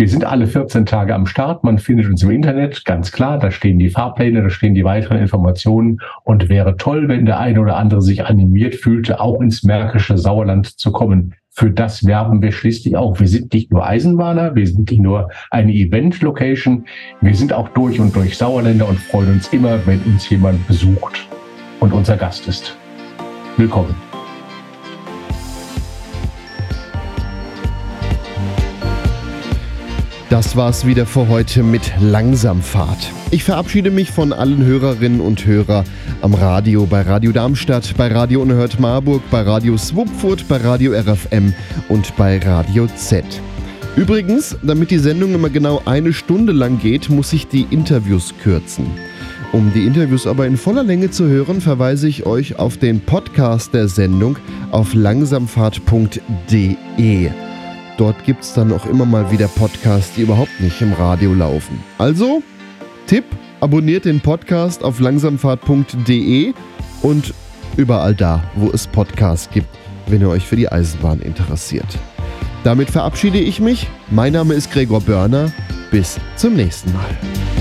Wir sind alle 14 Tage am Start. Man findet uns im Internet, ganz klar. Da stehen die Fahrpläne, da stehen die weiteren Informationen. Und wäre toll, wenn der eine oder andere sich animiert fühlte, auch ins Märkische Sauerland zu kommen. Für das werben wir schließlich auch. Wir sind nicht nur Eisenbahner, wir sind nicht nur eine Event-Location. Wir sind auch durch und durch Sauerländer und freuen uns immer, wenn uns jemand besucht und unser Gast ist. Willkommen. Das war's wieder für heute mit Langsamfahrt. Ich verabschiede mich von allen Hörerinnen und Hörern am Radio, bei Radio Darmstadt, bei Radio Unerhört Marburg, bei Radio Swupfurt, bei Radio RFM und bei Radio Z. Übrigens, damit die Sendung immer genau eine Stunde lang geht, muss ich die Interviews kürzen. Um die Interviews aber in voller Länge zu hören, verweise ich euch auf den Podcast der Sendung auf langsamfahrt.de. Dort gibt es dann auch immer mal wieder Podcasts, die überhaupt nicht im Radio laufen. Also, Tipp, abonniert den Podcast auf langsamfahrt.de und überall da, wo es Podcasts gibt, wenn ihr euch für die Eisenbahn interessiert. Damit verabschiede ich mich. Mein Name ist Gregor Börner. Bis zum nächsten Mal.